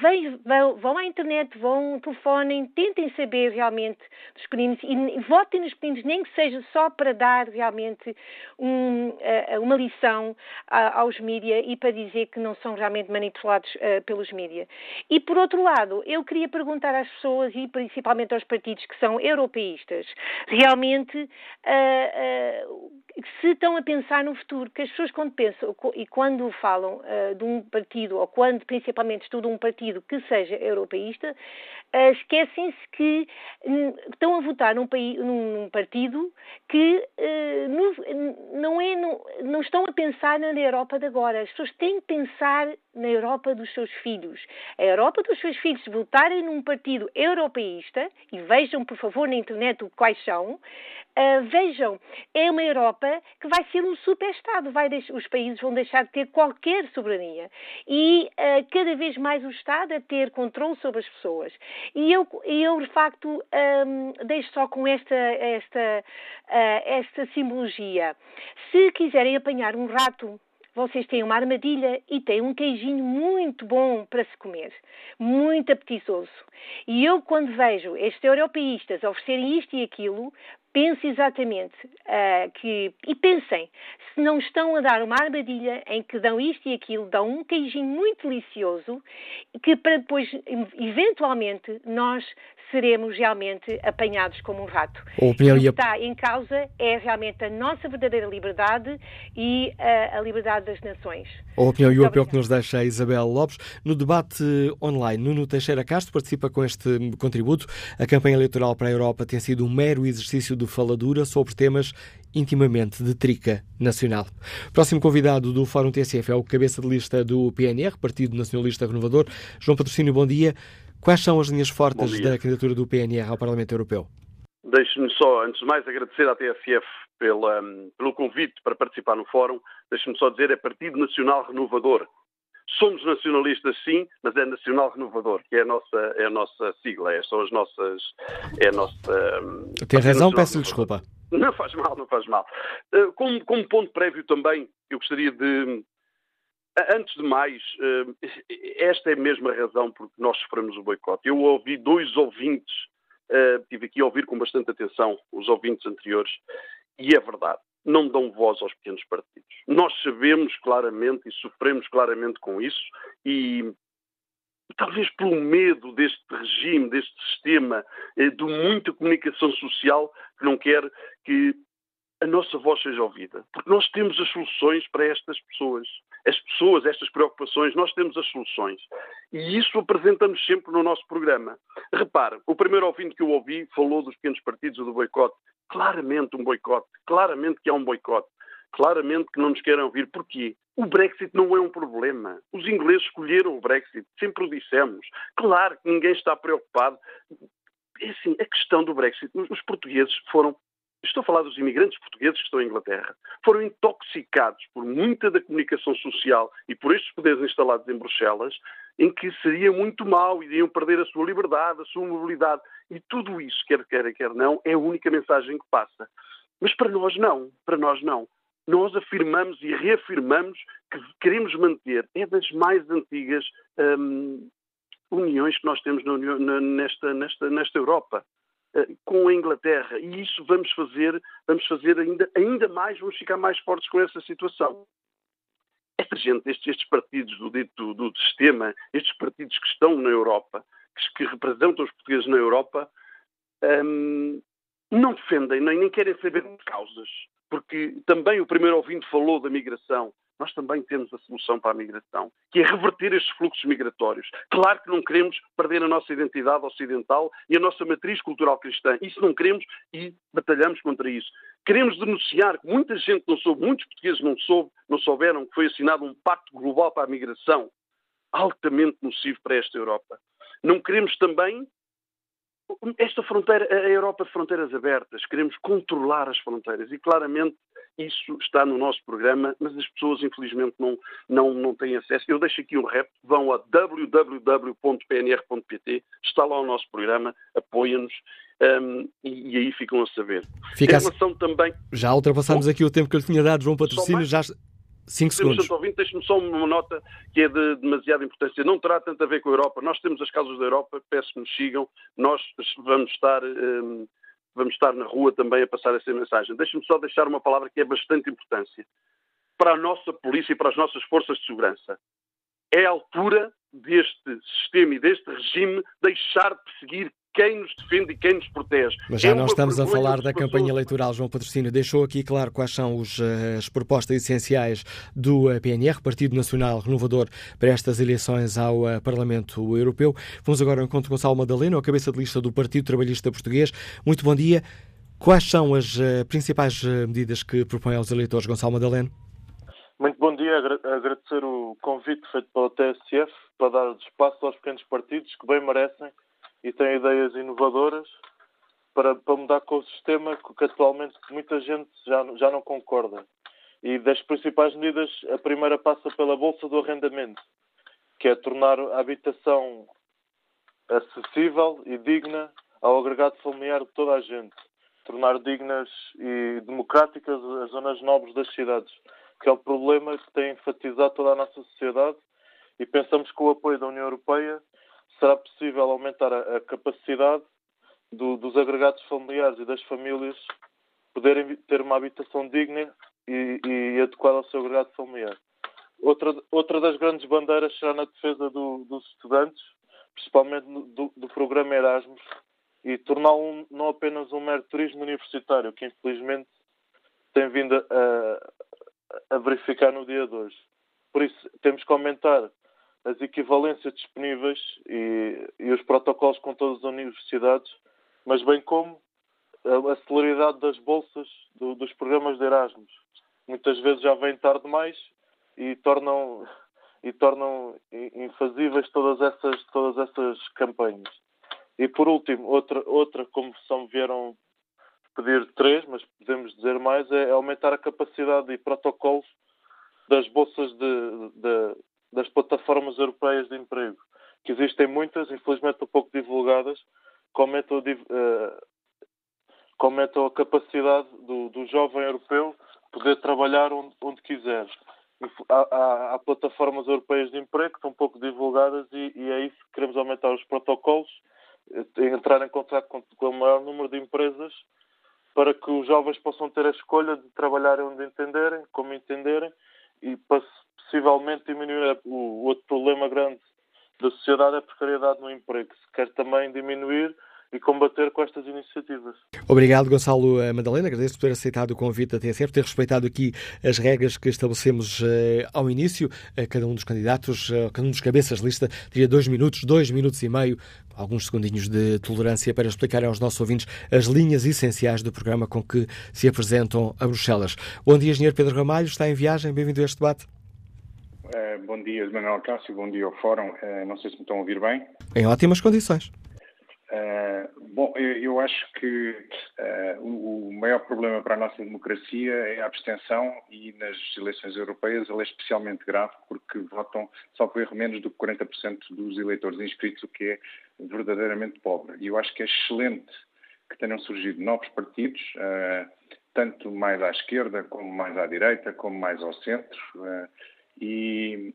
vem, vão, vão à internet, vão, telefonem, tentem saber realmente dos pequeninos e votem nos pequeninos, nem que seja só para dar realmente um, uma lição aos mídias e para dizer que não são realmente manipulados pelos mídias. E por outro lado, eu queria perguntar às pessoas e principalmente aos partidos que são europeístas, realmente uh, uh, se estão a pensar no futuro, que as pessoas quando pensam e quando falam de um partido ou quando principalmente estudo um partido que seja europeísta, uh, esquecem-se que um, estão a votar num, país, num partido que uh, no, não, é, não, não estão a pensar na Europa de agora. As pessoas têm que pensar na Europa dos seus filhos. A Europa dos seus filhos, votarem num partido europeísta, e vejam, por favor, na internet quais são, Uh, vejam, é uma Europa que vai ser um super-Estado. os países vão deixar de ter qualquer soberania. E uh, cada vez mais o Estado a ter controle sobre as pessoas. E eu, eu de facto, um, deixo só com esta, esta, uh, esta simbologia. Se quiserem apanhar um rato vocês têm uma armadilha e têm um queijinho muito bom para se comer, muito apetitoso. E eu, quando vejo estes europeístas oferecerem isto e aquilo, pense exatamente uh, que. E pensem, se não estão a dar uma armadilha em que dão isto e aquilo, dão um queijinho muito delicioso, que para depois, eventualmente, nós seremos realmente apanhados como um rato. O que está em causa é realmente a nossa verdadeira liberdade e a, a liberdade das nações. A opinião e o apelo que nos deixa a Isabel Lopes. No debate online, Nuno Teixeira Castro participa com este contributo. A campanha eleitoral para a Europa tem sido um mero exercício de faladura sobre temas intimamente de trica nacional. Próximo convidado do Fórum TSF é o cabeça de lista do PNR, Partido Nacionalista Renovador. João Patrocínio, bom dia. Quais são as linhas fortes da candidatura do PNR ao Parlamento Europeu? Deixe-me só, antes de mais, agradecer à TSF pela, pelo convite para participar no fórum. Deixe-me só dizer, é Partido Nacional Renovador. Somos nacionalistas, sim, mas é Nacional Renovador, que é a nossa, é a nossa sigla, é, são as nossas. É a nossa. Tem razão, peço-lhe desculpa. Não faz mal, não faz mal. Eh, como, como ponto prévio também, eu gostaria de, Antes de mais, eh, esta é a mesma razão porque nós sofremos o boicote. Eu ouvi dois ouvintes, eh, aqui a ouvir com bastante atenção os ouvintes anteriores, e é verdade, não dão voz aos pequenos partidos. Nós sabemos claramente e sofremos claramente com isso, e talvez pelo medo deste regime, deste sistema eh, de muita comunicação social que não quer que a nossa voz seja ouvida. Porque nós temos as soluções para estas pessoas. As pessoas, estas preocupações, nós temos as soluções. E isso apresentamos sempre no nosso programa. Repare, o primeiro ouvinte que eu ouvi falou dos pequenos partidos ou do boicote. Claramente um boicote. Claramente que há um boicote. Claramente que não nos querem ouvir. Porquê? O Brexit não é um problema. Os ingleses escolheram o Brexit, sempre o dissemos. Claro que ninguém está preocupado. É assim, a questão do Brexit, os portugueses foram estou a falar dos imigrantes portugueses que estão em Inglaterra, foram intoxicados por muita da comunicação social e por estes poderes instalados em Bruxelas, em que seria muito mal, iriam perder a sua liberdade, a sua mobilidade. E tudo isso, quer queira, quer não, é a única mensagem que passa. Mas para nós não, para nós não. Nós afirmamos e reafirmamos que queremos manter, é das mais antigas hum, uniões que nós temos na, nesta, nesta, nesta Europa. Eh, com a Inglaterra e isso vamos fazer, vamos fazer ainda, ainda mais, vamos ficar mais fortes com essa situação. Esta gente, estes, estes partidos do dito do, sistema, estes partidos que estão na Europa, que, que representam os portugueses na Europa, um, não defendem nem, nem querem saber de causas. porque também o primeiro ouvinte falou da migração. Nós também temos a solução para a migração, que é reverter estes fluxos migratórios. Claro que não queremos perder a nossa identidade ocidental e a nossa matriz cultural cristã. Isso não queremos e batalhamos contra isso. Queremos denunciar que muita gente não soube, muitos portugueses não, soube, não souberam que foi assinado um pacto global para a migração, altamente nocivo para esta Europa. Não queremos também esta fronteira, a Europa de fronteiras abertas, queremos controlar as fronteiras e claramente isso está no nosso programa, mas as pessoas infelizmente não, não, não têm acesso. Eu deixo aqui um rep, vão a www.pnr.pt, está lá o nosso programa, apoia-nos um, e, e, aí ficam a saber. Fica em relação também... Já ultrapassamos Bom, aqui o tempo que eu lhe tinha dado, João Patrocínio, já... Cinco segundos. Deixe-me só uma nota que é de demasiada importância. Não terá tanto a ver com a Europa. Nós temos as causas da Europa, peço que nos sigam. Nós vamos estar, um, vamos estar na rua também a passar essa mensagem. Deixe-me só deixar uma palavra que é bastante importância. Para a nossa polícia e para as nossas forças de segurança. É a altura deste sistema e deste regime deixar de perseguir quem nos defende e quem nos protege. Mas já é não estamos a falar da campanha eleitoral, João Patrocínio. Deixou aqui claro quais são os, eh, as propostas essenciais do eh, PNR, Partido Nacional Renovador, para estas eleições ao eh, Parlamento Europeu. Vamos agora ao encontro com Gonçalo Madalena, a cabeça de lista do Partido Trabalhista Português. Muito bom dia. Quais são as principais medidas que propõe aos eleitores, Gonçalo Madalena? Muito bom dia. Agradecer o convite feito pela TSF para dar espaço aos pequenos partidos que bem merecem e tem ideias inovadoras para, para mudar com o sistema que atualmente muita gente já, já não concorda. E das principais medidas, a primeira passa pela Bolsa do Arrendamento, que é tornar a habitação acessível e digna ao agregado familiar de toda a gente. Tornar dignas e democráticas as zonas nobres das cidades, que é o problema que tem enfatizado toda a nossa sociedade e pensamos que o apoio da União Europeia será possível aumentar a, a capacidade do, dos agregados familiares e das famílias poderem ter uma habitação digna e, e adequada ao seu agregado familiar. Outra, outra das grandes bandeiras será na defesa do, dos estudantes, principalmente do, do programa Erasmus, e torná-lo não apenas um mero turismo universitário, que infelizmente tem vindo a, a verificar no dia de hoje. Por isso, temos que aumentar as equivalências disponíveis e, e, os protocolos com todas as universidades, mas bem como a, a celeridade das bolsas do, dos programas de Erasmus. Muitas vezes já vem tarde demais e tornam, e tornam infazíveis todas essas, todas essas campanhas. E por último, outra, outra como me vieram pedir três, mas podemos dizer mais, é aumentar a capacidade e protocolos das bolsas de, de, das plataformas europeias de emprego, que existem muitas, infelizmente pouco divulgadas, que aumentam, que aumentam a capacidade do, do, jovem europeu poder trabalhar onde, onde quiser. Há, há, há, plataformas europeias de emprego que estão pouco divulgadas e, e é isso que queremos aumentar os protocolos, eh, entrar em contato com, com o maior número de empresas para que os jovens possam ter a escolha de trabalhar onde entenderem, como entenderem e para possivelmente diminuir o outro problema grande da sociedade é a precariedade no emprego, que se quer também diminuir e combater com estas iniciativas. Obrigado, Gonçalo eh, Madalena. Agradeço por ter aceitado o convite da TSF, ter respeitado aqui as regras que estabelecemos uh, ao início. Uh, cada um dos candidatos, uh, cada um dos cabeças de lista, teria dois minutos, dois minutos e meio, alguns segundinhos de tolerância para explicar aos nossos ouvintes as linhas essenciais do programa com que se apresentam a Bruxelas. Bom dia, Engenheiro Pedro Ramalho. Está em viagem. Bem-vindo a este debate. Uh, bom dia, Manuel Cássio, bom dia ao Fórum. Uh, não sei se me estão a ouvir bem. Em ótimas condições. Uh, bom, eu, acho que o, maior problema para a nossa democracia é a abstenção e nas eleições europeias ele é especialmente grave porque votam, só por erro, menos do que 40% dos eleitores inscritos, o que é verdadeiramente pobre. E eu acho que é excelente que tenham surgido novos partidos, tanto mais à esquerda, como mais à direita, como mais ao centro e,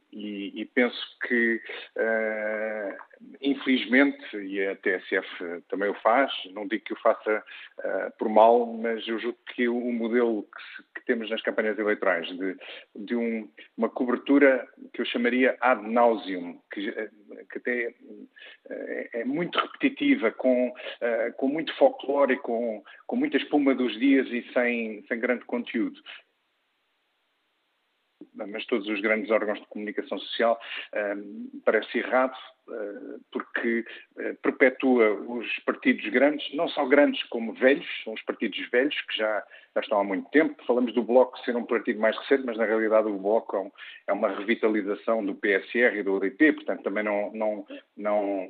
e, penso que, uh, infelizmente, e a TSF também o faz, não digo que o faça uh, por mal, mas eu julgo que o modelo que, se, que temos nas campanhas eleitorais, de, de um, uma cobertura que eu chamaria ad nauseum, que, que até é, é muito repetitiva, com, uh, com muito folclore, com, com muita espuma dos dias e sem, sem grande conteúdo mas todos os grandes órgãos de comunicação social, um, parece errado, uh, porque uh, perpetua os partidos grandes, não só grandes como velhos, são os partidos velhos que já, já estão há muito tempo. Falamos do Bloco ser um partido mais recente, mas na realidade o Bloco é, é uma revitalização do PSR e do UDP, portanto também não, não, não,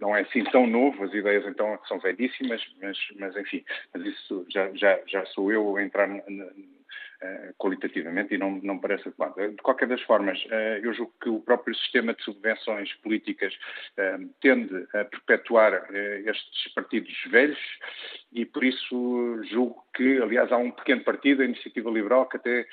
não é assim tão novo, as ideias então são velhíssimas, mas, mas enfim, mas isso já, já, já sou eu a entrar eh, qualitativamente e não, não parece adequado. De qualquer das formas, eh, eu julgo que o próprio sistema de subvenções políticas eh, tende a perpetuar estes partidos velhos e por isso julgo que, aliás, há um pequeno partido, a Iniciativa Liberal, que até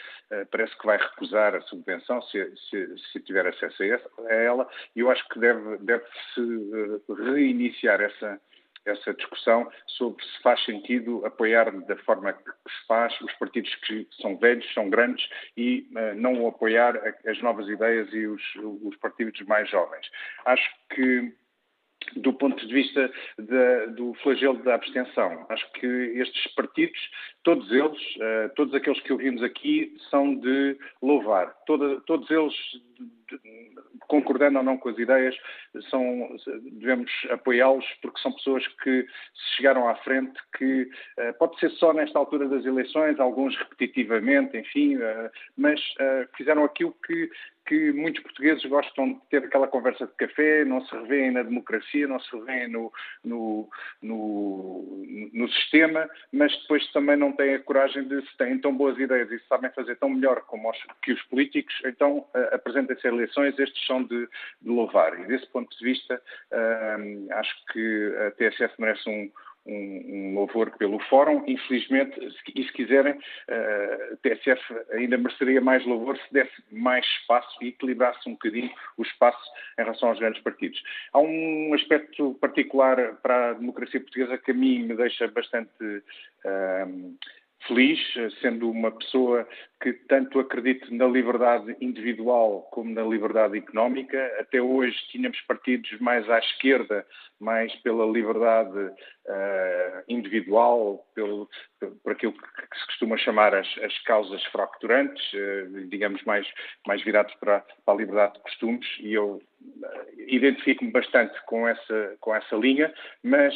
parece que vai recusar a subvenção se, se, se tiver acesso a ela e eu acho que deve, deve-se reiniciar essa essa discussão sobre se faz sentido apoiar da forma que se faz os partidos que são velhos, são grandes e uh, não apoiar as novas ideias e os, os partidos mais jovens. Acho que do ponto de vista de, do flagelo da abstenção. Acho que estes partidos, todos eles, uh, todos aqueles que ouvimos aqui, são de louvar. Toda, todos eles concordando ou não com as ideias, são, devemos apoiá-los porque são pessoas que chegaram à frente, que uh, pode ser só nesta altura das eleições, alguns repetitivamente, enfim, uh, mas fizeram aquilo que, que muitos portugueses gostam de ter aquela conversa de café, não se revêem na democracia, não se revêem no, no, no, no, sistema, mas depois também não têm a coragem de, se têm tão boas ideias e se sabem fazer tão melhor como os, que os políticos, então uh, apresentem-se a eleições, estes são de, de, louvar. E desse ponto de vista, uh, acho que a TSF merece um um, um louvor pelo Fórum. Infelizmente, e se quiserem, a TSF ainda mereceria mais louvor se desse mais espaço e equilibrasse um bocadinho o espaço em relação aos grandes partidos. Há um aspecto particular para a democracia portuguesa que a mim me deixa bastante. Uh, feliz, sendo uma pessoa que tanto acredita na liberdade individual como na liberdade económica. Até hoje tínhamos partidos mais à esquerda, mais pela liberdade uh, individual, pelo, por aquilo que, se costuma chamar as, as causas fracturantes, uh, digamos mais, mais virados para, para, a liberdade de costumes, e eu uh, identifico-me bastante com essa, com essa linha, mas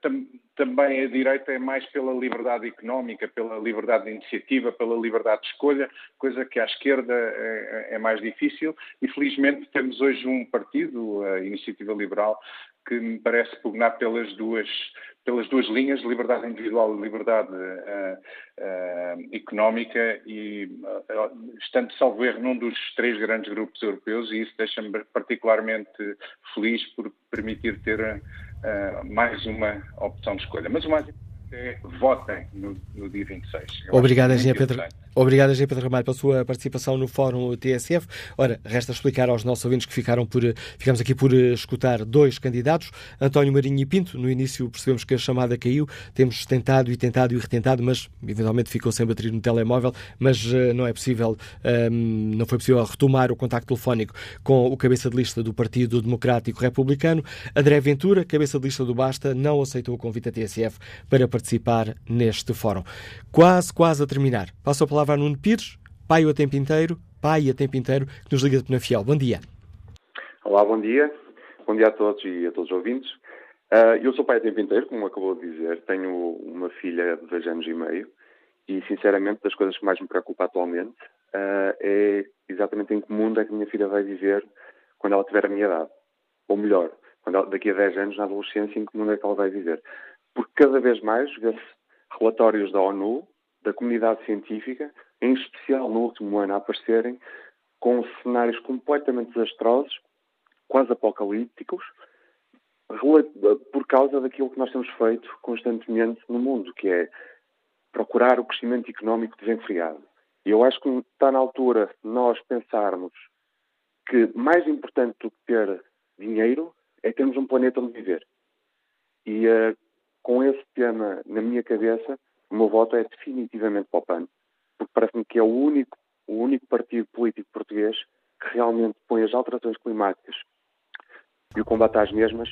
tam, também a direita é mais pela liberdade económica, pela liberdade de iniciativa, pela liberdade de escolha, coisa que à esquerda é, é mais difícil. E felizmente temos hoje um partido, a Iniciativa Liberal, que me parece pugnar pelas duas, pelas duas linhas, liberdade individual e liberdade uh, uh, económica, e uh, estando, salvo erro, num dos três grandes grupos europeus, e isso deixa-me particularmente feliz por permitir ter mais uma opção de escolha. Mas o mais importante é votem no, no dia 26. Eu Obrigado, Engenheiro Pedro. Obrigado, Engenheiro Pedro Ramalho, pela sua participação no Fórum TSF. Ora, resta explicar aos nossos ouvintes que ficaram por, ficamos aqui por escutar dois candidatos, António Marinho e Pinto. No início percebemos que a chamada caiu, temos tentado e tentado e retentado, mas eventualmente ficou sem bateria no telemóvel, mas uh, não é possível, um, ehm, não foi possível retomar o contacto telefónico com o cabeça de lista do Partido Democrático Republicano. André Ventura, cabeça de lista do Basta, não aceitou o convite da TSF para participar neste fórum. Quase, quase a terminar. Passo a palavra a Nuno Pires, pai o tempo inteiro, pai a tempo inteiro, que nos liga de Penafiel. Bom dia. Olá, bom dia. Bom dia a todos e a todos os ouvintes. Uh, eu sou pai a tempo inteiro, como acabou de dizer. Tenho uma filha de dois anos e meio e, sinceramente, das coisas que mais me preocupa atualmente uh, é exatamente em que mundo é que a minha filha vai viver quando ela tiver a minha idade. Ou melhor, ela, daqui a 10 anos, na adolescência, em que mundo é que ela vai viver. Porque cada vez mais vê-se relatórios da ONU da comunidade científica, em especial no último ano, a aparecerem com cenários completamente desastrosos, quase apocalípticos, por causa daquilo que nós temos feito constantemente no mundo, que é procurar o crescimento económico desenfreado. E eu acho que está na altura nós pensarmos que mais importante do que ter dinheiro é termos um planeta onde viver. E uh, com esse tema na minha cabeça, o meu voto é definitivamente para o PAN, porque parece-me que é o único, o único partido político português que realmente põe as alterações climáticas e o combate às mesmas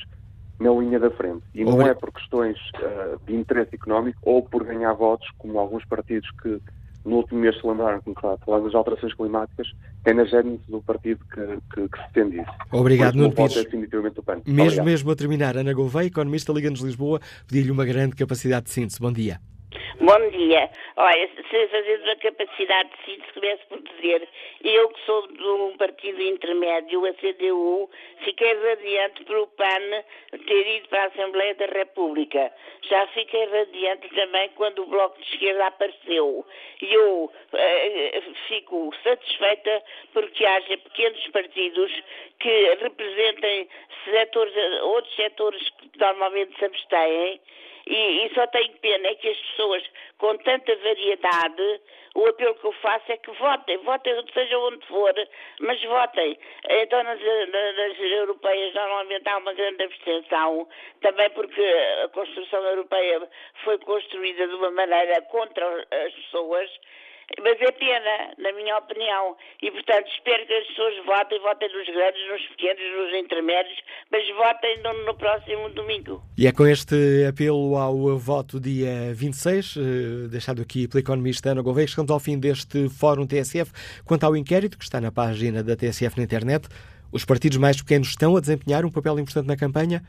na linha da frente. E não é por questões uh, de interesse económico ou por ganhar votos, como alguns partidos que no último mês se lembraram, como a falar das alterações climáticas, é na gênese do partido que, que, que se defende isso. Obrigado, Nuno Pires. É definitivamente o PAN. Mesmo, Obrigado. mesmo a terminar, Ana Gouveia, economista Liga-nos Lisboa, pediu-lhe uma grande capacidade de síntese. Bom dia. Bom dia. Olha, se fazer uma capacidade de síntese, começo por dizer, eu que sou de um partido intermédio, a CDU, fiquei radiante por o PAN ter ido para a Assembleia da República. Já fiquei radiante também quando o Bloco de Esquerda apareceu. E eu eh, fico satisfeita porque haja pequenos partidos que representem setores, outros setores que normalmente se abstêm e, e só tenho pena é que as pessoas com tanta variedade, o apelo que eu faço é que votem, votem seja onde for, mas votem. Então nas, nas europeias normalmente há uma grande abstenção, também porque a construção europeia foi construída de uma maneira contra as pessoas mas é pena, na minha opinião. E, portanto, espero que as pessoas votem, votem nos grandes, nos pequenos, nos intermédios, mas votem no, no próximo domingo. E é com este apelo ao voto dia 26, eh, deixado aqui pela economista Ana Gouveia, chegamos ao fim deste Fórum TSF. Quanto ao inquérito, que está na página da TSF na internet, os partidos mais pequenos estão a desempenhar um papel importante na campanha?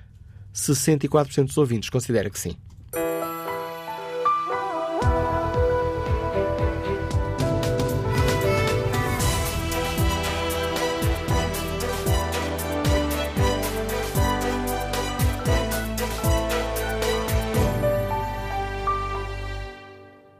64% dos ouvintes considera que sim.